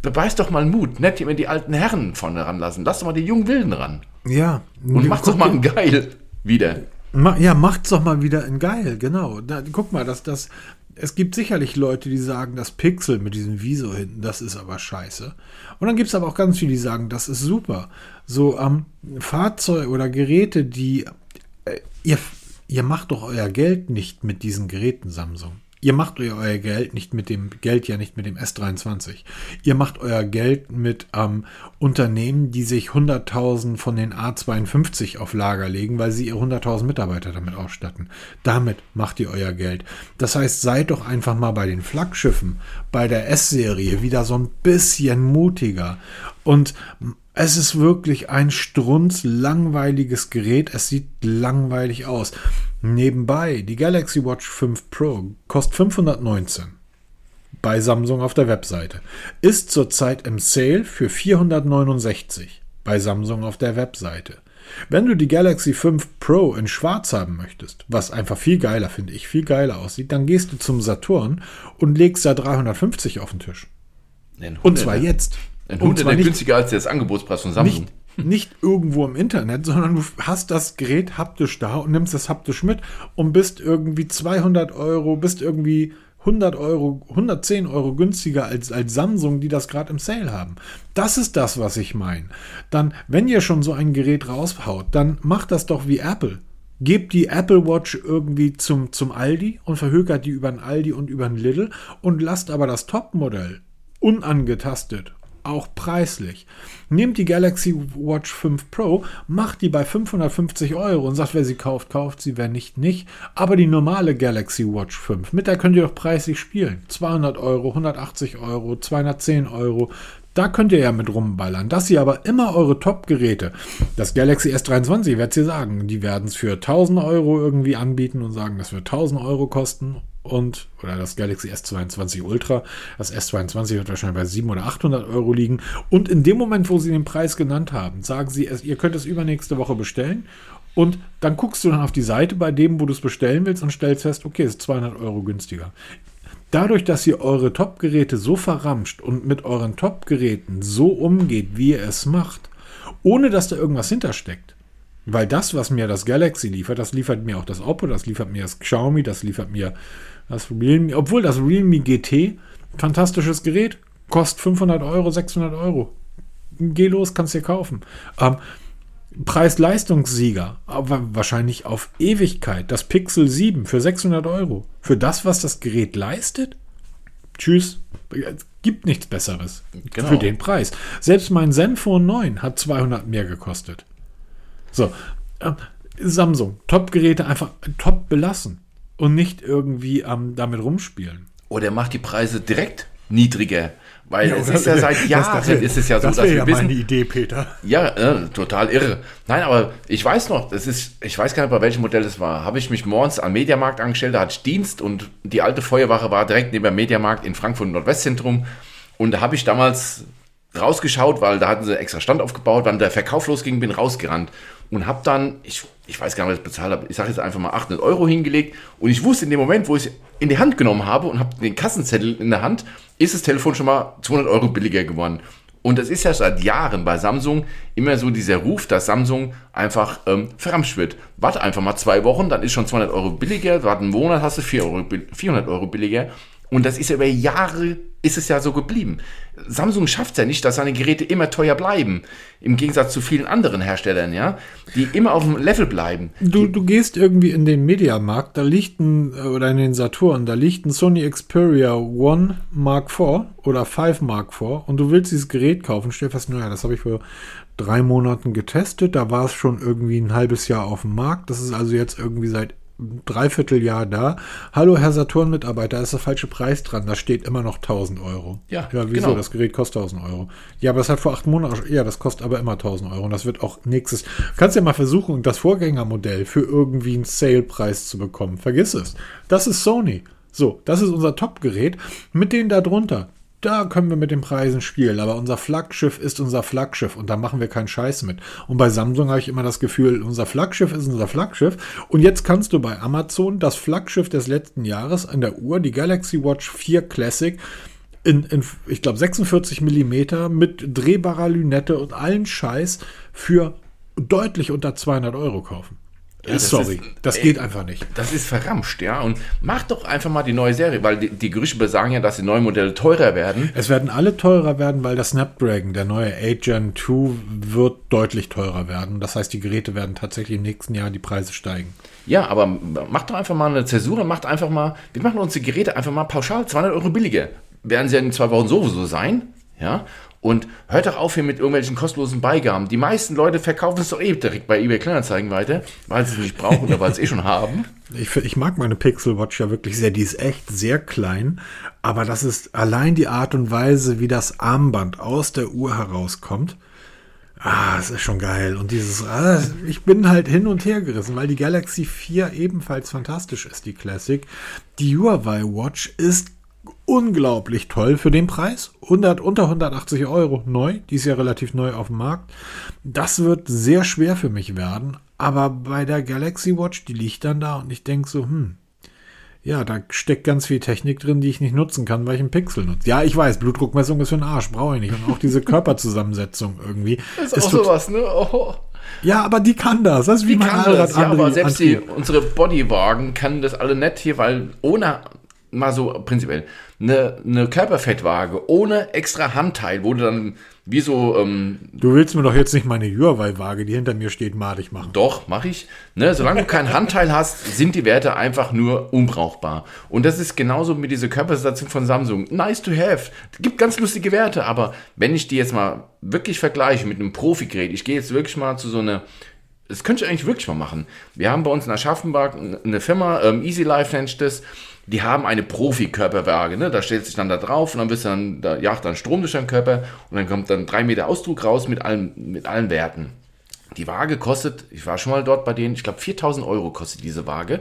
Beweis doch mal Mut, nicht immer die alten Herren vorne ranlassen. Lass doch mal die jungen Wilden ran. Ja. Und mach doch mal ein Geil wieder. Ja, macht's doch mal wieder in geil, genau. Da, guck mal, dass das. Es gibt sicherlich Leute, die sagen, das Pixel mit diesem Visor hinten, das ist aber scheiße. Und dann gibt es aber auch ganz viele, die sagen, das ist super. So ähm, Fahrzeuge oder Geräte, die. Äh, ihr, ihr macht doch euer Geld nicht mit diesen Geräten, Samsung. Ihr macht euer, Geld nicht mit dem Geld ja nicht mit dem S23. Ihr macht euer Geld mit ähm, Unternehmen, die sich 100.000 von den A52 auf Lager legen, weil sie ihre 100.000 Mitarbeiter damit ausstatten. Damit macht ihr euer Geld. Das heißt, seid doch einfach mal bei den Flaggschiffen, bei der S-Serie wieder so ein bisschen mutiger. Und es ist wirklich ein strunz langweiliges Gerät. Es sieht langweilig aus. Nebenbei, die Galaxy Watch 5 Pro kostet 519 bei Samsung auf der Webseite. Ist zurzeit im Sale für 469 bei Samsung auf der Webseite. Wenn du die Galaxy 5 Pro in schwarz haben möchtest, was einfach viel geiler finde ich, viel geiler aussieht, dann gehst du zum Saturn und legst da 350 auf den Tisch. Ein Und zwar Hunderter. jetzt. Ein Und Hunderter zwar nicht günstiger als das Angebotspreis von Samsung. nicht, nicht irgendwo im Internet, sondern du hast das Gerät haptisch da und nimmst es haptisch mit und bist irgendwie 200 Euro, bist irgendwie 100 Euro, 110 Euro günstiger als, als Samsung, die das gerade im Sale haben. Das ist das, was ich meine. Dann, wenn ihr schon so ein Gerät raushaut, dann macht das doch wie Apple. Gebt die Apple Watch irgendwie zum, zum Aldi und verhökert die über den Aldi und über den Lidl und lasst aber das Topmodell unangetastet auch preislich. Nehmt die Galaxy Watch 5 Pro, macht die bei 550 Euro und sagt, wer sie kauft, kauft sie, wer nicht, nicht. Aber die normale Galaxy Watch 5, mit der könnt ihr doch preislich spielen. 200 Euro, 180 Euro, 210 Euro. Da könnt ihr ja mit rumballern. Dass ihr aber immer eure Top-Geräte, das Galaxy S23, ich werde es sagen, die werden es für 1000 Euro irgendwie anbieten und sagen, das wird 1000 Euro kosten und oder das Galaxy S22 Ultra. Das S22 wird wahrscheinlich bei 700 oder 800 Euro liegen. Und in dem Moment, wo sie den Preis genannt haben, sagen sie, ihr könnt es übernächste Woche bestellen. Und dann guckst du dann auf die Seite bei dem, wo du es bestellen willst und stellst fest, okay, es ist 200 Euro günstiger. Dadurch, dass ihr eure Top-Geräte so verramscht und mit euren Top-Geräten so umgeht, wie ihr es macht, ohne dass da irgendwas hintersteckt, weil das, was mir das Galaxy liefert, das liefert mir auch das Oppo, das liefert mir das Xiaomi, das liefert mir das Realme, obwohl das Realme GT, fantastisches Gerät, kostet 500 Euro, 600 Euro. Geh los, kannst dir kaufen. Ähm, Preis-Leistungssieger, aber wahrscheinlich auf Ewigkeit. Das Pixel 7 für 600 Euro. Für das, was das Gerät leistet? Tschüss. Es gibt nichts Besseres genau. für den Preis. Selbst mein Zenfone 9 hat 200 mehr gekostet. So, äh, Samsung, Top-Geräte einfach top belassen und nicht irgendwie ähm, damit rumspielen. Oder macht die Preise direkt niedriger. Weil ja, es ist ja seit Jahren das, das, ist es ja so, das dass wir ja wissen. Idee, Peter. Ja, äh, total irre. Nein, aber ich weiß noch, das ist, ich weiß gar nicht, bei welchem Modell es war. Habe ich mich morgens am Mediamarkt angestellt, da hatte ich Dienst und die alte Feuerwache war direkt neben dem Mediamarkt in Frankfurt Nordwestzentrum. Und da habe ich damals rausgeschaut, weil da hatten sie extra Stand aufgebaut, wann der Verkauf losging, bin rausgerannt und habe dann, ich, ich weiß gar nicht, was ich bezahlt habe, ich sage jetzt einfach mal 800 Euro hingelegt und ich wusste in dem Moment, wo ich in die Hand genommen habe und habe den Kassenzettel in der Hand, ist das Telefon schon mal 200 Euro billiger geworden. Und das ist ja seit Jahren bei Samsung immer so dieser Ruf, dass Samsung einfach ähm, verramscht wird. Warte einfach mal zwei Wochen, dann ist schon 200 Euro billiger, warte einen Monat, hast du 400 Euro billiger. Und das ist ja über Jahre ist es ja so geblieben. Samsung schafft es ja nicht, dass seine Geräte immer teuer bleiben. Im Gegensatz zu vielen anderen Herstellern, ja, die immer auf dem Level bleiben. Du, du gehst irgendwie in den Mediamarkt, da liegt ein, äh, oder in den Saturn, da liegt ein Sony Xperia One Mark IV oder 5 Mark IV und du willst dieses Gerät kaufen, stell fest, naja, das habe ich vor drei Monaten getestet, da war es schon irgendwie ein halbes Jahr auf dem Markt. Das ist also jetzt irgendwie seit Dreivierteljahr da. Hallo, Herr Saturn-Mitarbeiter, ist der falsche Preis dran. Da steht immer noch 1000 Euro. Ja, ja wieso? Genau. Das Gerät kostet 1000 Euro. Ja, aber das hat vor acht Monaten, ja, das kostet aber immer 1000 Euro. Und das wird auch nächstes. Kannst ja mal versuchen, das Vorgängermodell für irgendwie einen Sale-Preis zu bekommen. Vergiss es. Das ist Sony. So, das ist unser Top-Gerät. Mit denen da drunter da können wir mit den Preisen spielen, aber unser Flaggschiff ist unser Flaggschiff und da machen wir keinen Scheiß mit. Und bei Samsung habe ich immer das Gefühl, unser Flaggschiff ist unser Flaggschiff. Und jetzt kannst du bei Amazon das Flaggschiff des letzten Jahres an der Uhr, die Galaxy Watch 4 Classic, in, in ich glaube 46 mm mit drehbarer Lünette und allen Scheiß für deutlich unter 200 Euro kaufen. Ja, Sorry, ist, das ey, geht einfach nicht. Das ist verramscht, ja. Und mach doch einfach mal die neue Serie, weil die, die Gerüchte besagen ja, dass die neuen Modelle teurer werden. Es werden alle teurer werden, weil der Snapdragon, der neue 8 Gen 2, wird deutlich teurer werden. Das heißt, die Geräte werden tatsächlich im nächsten Jahr die Preise steigen. Ja, aber mach doch einfach mal eine Zäsur und macht einfach mal, wir machen uns die Geräte einfach mal pauschal 200 Euro billiger. Werden sie ja in zwei Wochen sowieso sein, ja. Und hört doch auf hier mit irgendwelchen kostenlosen Beigaben. Die meisten Leute verkaufen es doch eh direkt bei eBay Kleinanzeigen weiter, weil sie es nicht brauchen oder weil sie es eh schon haben. Ich, ich mag meine Pixel Watch ja wirklich sehr. Die ist echt sehr klein, aber das ist allein die Art und Weise, wie das Armband aus der Uhr herauskommt. Ah, das ist schon geil. Und dieses, ah, ich bin halt hin und her gerissen, weil die Galaxy 4 ebenfalls fantastisch ist, die Classic. Die Huawei Watch ist unglaublich toll für den Preis. 100, unter 180 Euro neu. Die ist ja relativ neu auf dem Markt. Das wird sehr schwer für mich werden. Aber bei der Galaxy Watch, die liegt dann da und ich denke so, hm, ja, da steckt ganz viel Technik drin, die ich nicht nutzen kann, weil ich einen Pixel nutze. Ja, ich weiß, Blutdruckmessung ist für den Arsch, brauche ich nicht. Und auch diese Körperzusammensetzung irgendwie. Das ist, ist auch sowas, ne? Oh. Ja, aber die kann das. Das ist wie die mein kann das. Ja, aber selbst die, unsere Bodywagen kann das alle nicht hier, weil ohne mal so prinzipiell. eine, eine Körperfettwaage ohne extra Handteil, wo du dann wie so. Ähm, du willst mir doch jetzt nicht meine Huawei-Waage, die hinter mir steht, madig machen. Doch, mache ich. Ne, solange du kein Handteil hast, sind die Werte einfach nur unbrauchbar. Und das ist genauso mit dieser Körperstation von Samsung. Nice to have. Gibt ganz lustige Werte, aber wenn ich die jetzt mal wirklich vergleiche mit einem Profi-Gerät, ich gehe jetzt wirklich mal zu so einer das könnte ich eigentlich wirklich mal machen. Wir haben bei uns in Aschaffenburg eine Firma, ähm, Easy Life nennt das die haben eine Profi-Körperwaage. Ne? Da stellt sich dann da drauf und dann wird dann, da jagt dann Strom durch deinen Körper und dann kommt dann drei Meter Ausdruck raus mit allen, mit allen Werten. Die Waage kostet, ich war schon mal dort bei denen, ich glaube 4000 Euro kostet diese Waage.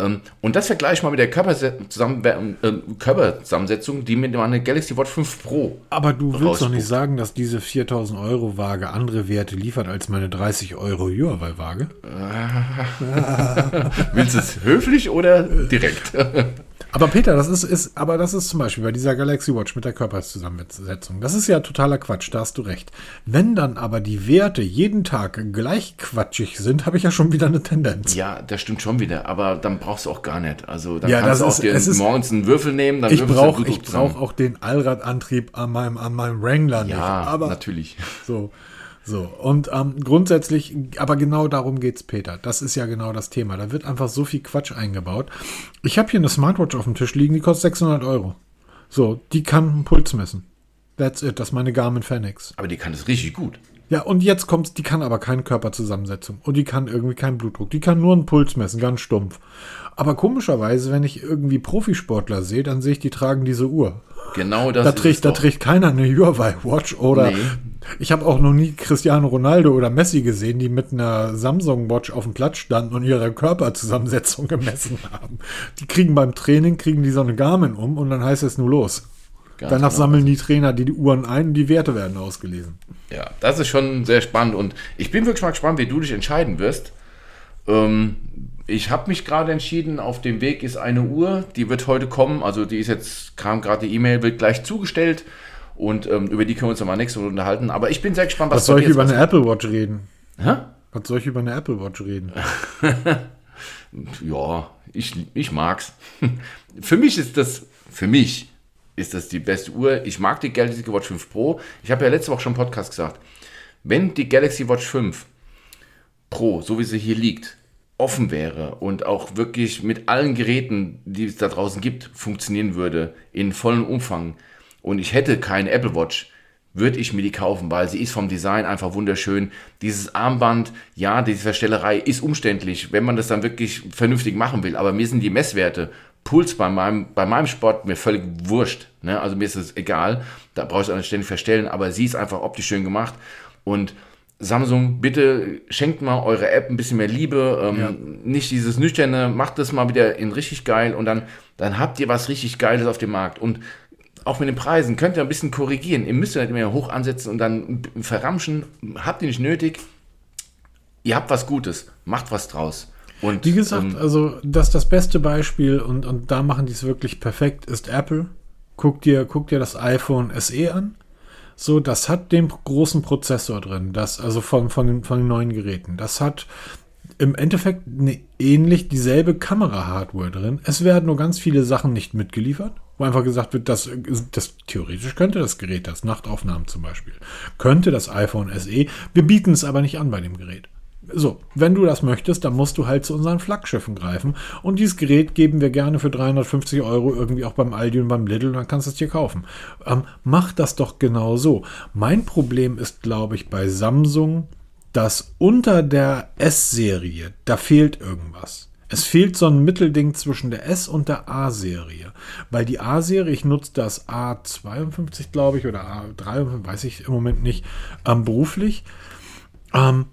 Ähm, und das vergleiche ich mal mit der äh, Körperzusammensetzung, die mit einer Galaxy Watch 5 Pro. Aber du willst doch nicht sagen, dass diese 4000 Euro Waage andere Werte liefert als meine 30 Euro Huawei Waage? willst du es höflich oder direkt? Aber Peter, das ist, ist, aber das ist zum Beispiel bei dieser Galaxy Watch mit der Körperzusammensetzung. Das ist ja totaler Quatsch, da hast du recht. Wenn dann aber die Werte jeden Tag gleich quatschig sind, habe ich ja schon wieder eine Tendenz. Ja, das stimmt schon wieder, aber dann brauchst du auch gar nicht. Also dann ja, kannst du auch dir ist, morgens einen Würfel nehmen, dann ich brauche ich brauch auch den Allradantrieb an meinem, an meinem Wrangler nicht. Ja, aber natürlich. So. So, und ähm, grundsätzlich, aber genau darum geht's, Peter. Das ist ja genau das Thema. Da wird einfach so viel Quatsch eingebaut. Ich habe hier eine Smartwatch auf dem Tisch liegen, die kostet 600 Euro. So, die kann einen Puls messen. That's it, das ist meine Garmin Fenix. Aber die kann es richtig gut. Ja, und jetzt kommt's, die kann aber keine Körperzusammensetzung. Und die kann irgendwie keinen Blutdruck. Die kann nur einen Puls messen, ganz stumpf. Aber komischerweise, wenn ich irgendwie Profisportler sehe, dann sehe ich, die tragen diese Uhr. Genau das da trägt, Da trägt keiner eine Huawei Watch oder nee. ich habe auch noch nie Cristiano Ronaldo oder Messi gesehen, die mit einer Samsung Watch auf dem Platz standen und ihre Körperzusammensetzung gemessen haben. Die kriegen beim Training, kriegen die so eine Garmin um und dann heißt es nur los. Ganz Danach genau. sammeln die Trainer die, die Uhren ein und die Werte werden ausgelesen. Ja, das ist schon sehr spannend und ich bin wirklich mal gespannt, wie du dich entscheiden wirst. Ähm, ich habe mich gerade entschieden, auf dem Weg ist eine Uhr, die wird heute kommen, also die ist jetzt, kam gerade die E-Mail, wird gleich zugestellt und ähm, über die können wir uns nochmal nächstes Mal unterhalten. Aber ich bin sehr gespannt, was, was soll ich über eine Apple Watch reden? Hä? Was soll ich über eine Apple Watch reden? ja, ich, ich mag's. für mich ist das, für mich ist das die beste Uhr. Ich mag die Galaxy Watch 5 Pro. Ich habe ja letzte Woche schon im Podcast gesagt, wenn die Galaxy Watch 5 Pro, so wie sie hier liegt, offen wäre und auch wirklich mit allen Geräten, die es da draußen gibt, funktionieren würde, in vollem Umfang und ich hätte keine Apple Watch, würde ich mir die kaufen, weil sie ist vom Design einfach wunderschön. Dieses Armband, ja, diese Verstellerei ist umständlich, wenn man das dann wirklich vernünftig machen will, aber mir sind die Messwerte, Puls bei meinem, bei meinem Sport mir völlig wurscht. Ne? Also mir ist es egal, da brauche ich auch nicht ständig verstellen, aber sie ist einfach optisch schön gemacht und Samsung, bitte schenkt mal eure App ein bisschen mehr Liebe. Ähm, ja. Nicht dieses Nüchterne, macht das mal wieder in richtig geil und dann, dann habt ihr was richtig Geiles auf dem Markt. Und auch mit den Preisen könnt ihr ein bisschen korrigieren. Ihr müsst ja nicht mehr hoch ansetzen und dann verramschen. Habt ihr nicht nötig. Ihr habt was Gutes. Macht was draus. Und, Wie gesagt, ähm, also das das beste Beispiel und, und da machen die es wirklich perfekt, ist Apple. Guck dir, guck dir das iPhone SE an. So, das hat den großen Prozessor drin, das, also von, von, den, von den neuen Geräten. Das hat im Endeffekt eine, ähnlich dieselbe Kamera-Hardware drin. Es werden nur ganz viele Sachen nicht mitgeliefert, wo einfach gesagt wird, dass das theoretisch könnte das Gerät das, Nachtaufnahmen zum Beispiel, könnte das iPhone SE. Wir bieten es aber nicht an bei dem Gerät. So, wenn du das möchtest, dann musst du halt zu unseren Flaggschiffen greifen. Und dieses Gerät geben wir gerne für 350 Euro irgendwie auch beim Aldi und beim Lidl und dann kannst du es dir kaufen. Ähm, mach das doch genau so. Mein Problem ist, glaube ich, bei Samsung, dass unter der S-Serie, da fehlt irgendwas. Es fehlt so ein Mittelding zwischen der S- und der A-Serie. Weil die A-Serie, ich nutze das A52, glaube ich, oder A3, weiß ich im Moment nicht, ähm, beruflich. Ähm,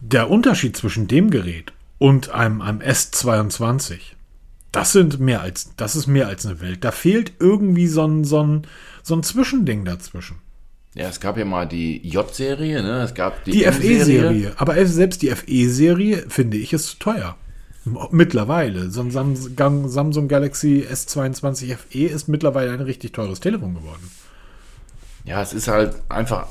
der Unterschied zwischen dem Gerät und einem, einem S22, das sind mehr als, das ist mehr als eine Welt. Da fehlt irgendwie so ein, so ein, so ein Zwischending dazwischen. Ja, es gab ja mal die J-Serie, ne? Es gab die, die FE-Serie. Aber selbst die FE-Serie, finde ich, ist zu teuer. Mittlerweile. So ein Samsung Galaxy S22 FE ist mittlerweile ein richtig teures Telefon geworden. Ja, es ist halt einfach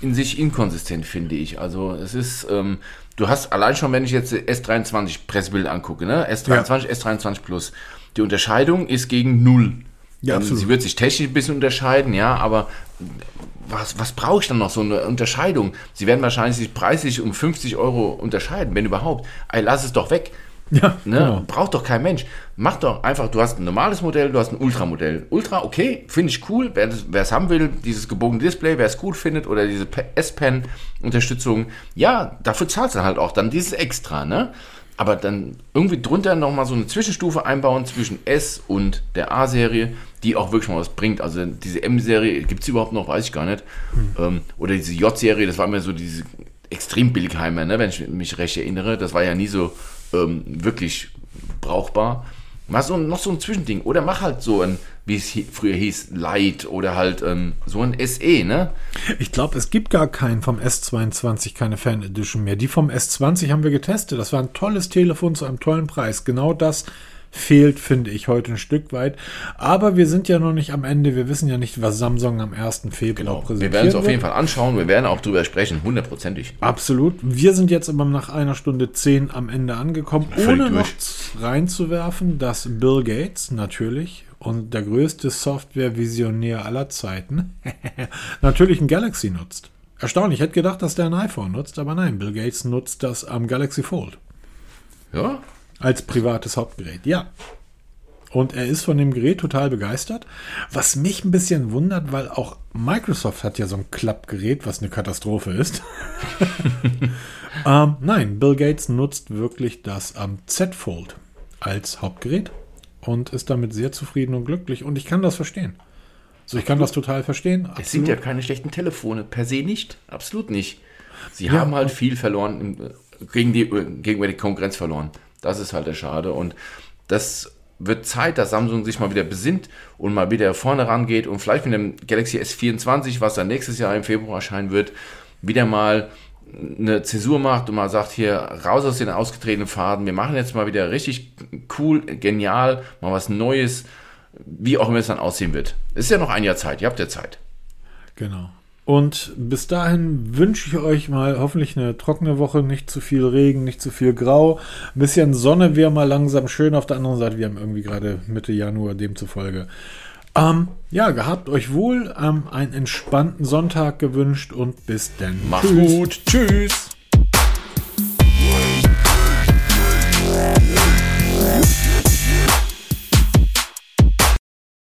in sich inkonsistent, finde ich. Also es ist, ähm, du hast allein schon, wenn ich jetzt S23 Pressebild angucke, ne? S23, ja. S23 Plus, die Unterscheidung ist gegen null. Ja, ähm, sie wird sich technisch ein bisschen unterscheiden, ja, aber was, was brauche ich dann noch? So eine Unterscheidung. Sie werden wahrscheinlich sich preislich um 50 Euro unterscheiden, wenn überhaupt. Ey, lass es doch weg. Ja, ne? Genau. Braucht doch kein Mensch. Mach doch einfach, du hast ein normales Modell, du hast ein Ultramodell. Ultra, okay, finde ich cool. Wer es haben will, dieses gebogene Display, wer es gut findet oder diese S-Pen-Unterstützung, ja, dafür zahlst du halt auch dann dieses Extra, ne? Aber dann irgendwie drunter nochmal so eine Zwischenstufe einbauen zwischen S und der A-Serie, die auch wirklich mal was bringt. Also diese M-Serie, gibt es überhaupt noch, weiß ich gar nicht. Mhm. oder diese J-Serie, das war mir so diese extrem Billigheimer, ne, wenn ich mich recht erinnere. Das war ja nie so ähm, wirklich brauchbar. Mach so, noch so ein Zwischending. Oder mach halt so ein, wie es früher hieß, Light oder halt ähm, so ein SE, ne? Ich glaube, es gibt gar keinen vom S22, keine Fan Edition mehr. Die vom S20 haben wir getestet. Das war ein tolles Telefon zu einem tollen Preis. Genau das fehlt, finde ich, heute ein Stück weit. Aber wir sind ja noch nicht am Ende. Wir wissen ja nicht, was Samsung am 1. Februar genau. präsentiert. Wir werden es auf jeden Fall anschauen. Wir werden auch drüber sprechen, hundertprozentig. Absolut. Wir sind jetzt aber nach einer Stunde zehn am Ende angekommen, ohne noch reinzuwerfen, dass Bill Gates natürlich und der größte Software-Visionär aller Zeiten natürlich ein Galaxy nutzt. Erstaunlich, ich hätte gedacht, dass der ein iPhone nutzt, aber nein, Bill Gates nutzt das am Galaxy Fold. Ja, als privates Hauptgerät, ja. Und er ist von dem Gerät total begeistert. Was mich ein bisschen wundert, weil auch Microsoft hat ja so ein Klappgerät, was eine Katastrophe ist. ähm, nein, Bill Gates nutzt wirklich das am ähm, Z Fold als Hauptgerät und ist damit sehr zufrieden und glücklich. Und ich kann das verstehen. So, ich kann das total verstehen. Absolut. Es sind ja keine schlechten Telefone, per se nicht. Absolut nicht. Sie ja, haben halt viel verloren, gegen die, gegenüber die Konkurrenz verloren. Das ist halt der Schade. Und das wird Zeit, dass Samsung sich mal wieder besinnt und mal wieder vorne rangeht und vielleicht mit dem Galaxy S24, was dann nächstes Jahr im Februar erscheinen wird, wieder mal eine Zäsur macht und mal sagt, hier raus aus den ausgetretenen Faden, wir machen jetzt mal wieder richtig cool, genial, mal was Neues, wie auch immer es dann aussehen wird. Ist ja noch ein Jahr Zeit, ihr habt ja Zeit. Genau. Und bis dahin wünsche ich euch mal hoffentlich eine trockene Woche, nicht zu viel Regen, nicht zu viel Grau. Ein bisschen Sonne wäre mal langsam schön. Auf der anderen Seite, wir haben irgendwie gerade Mitte Januar demzufolge. Ähm, ja, gehabt euch wohl, ähm, einen entspannten Sonntag gewünscht und bis dann. Macht's gut. Tschüss.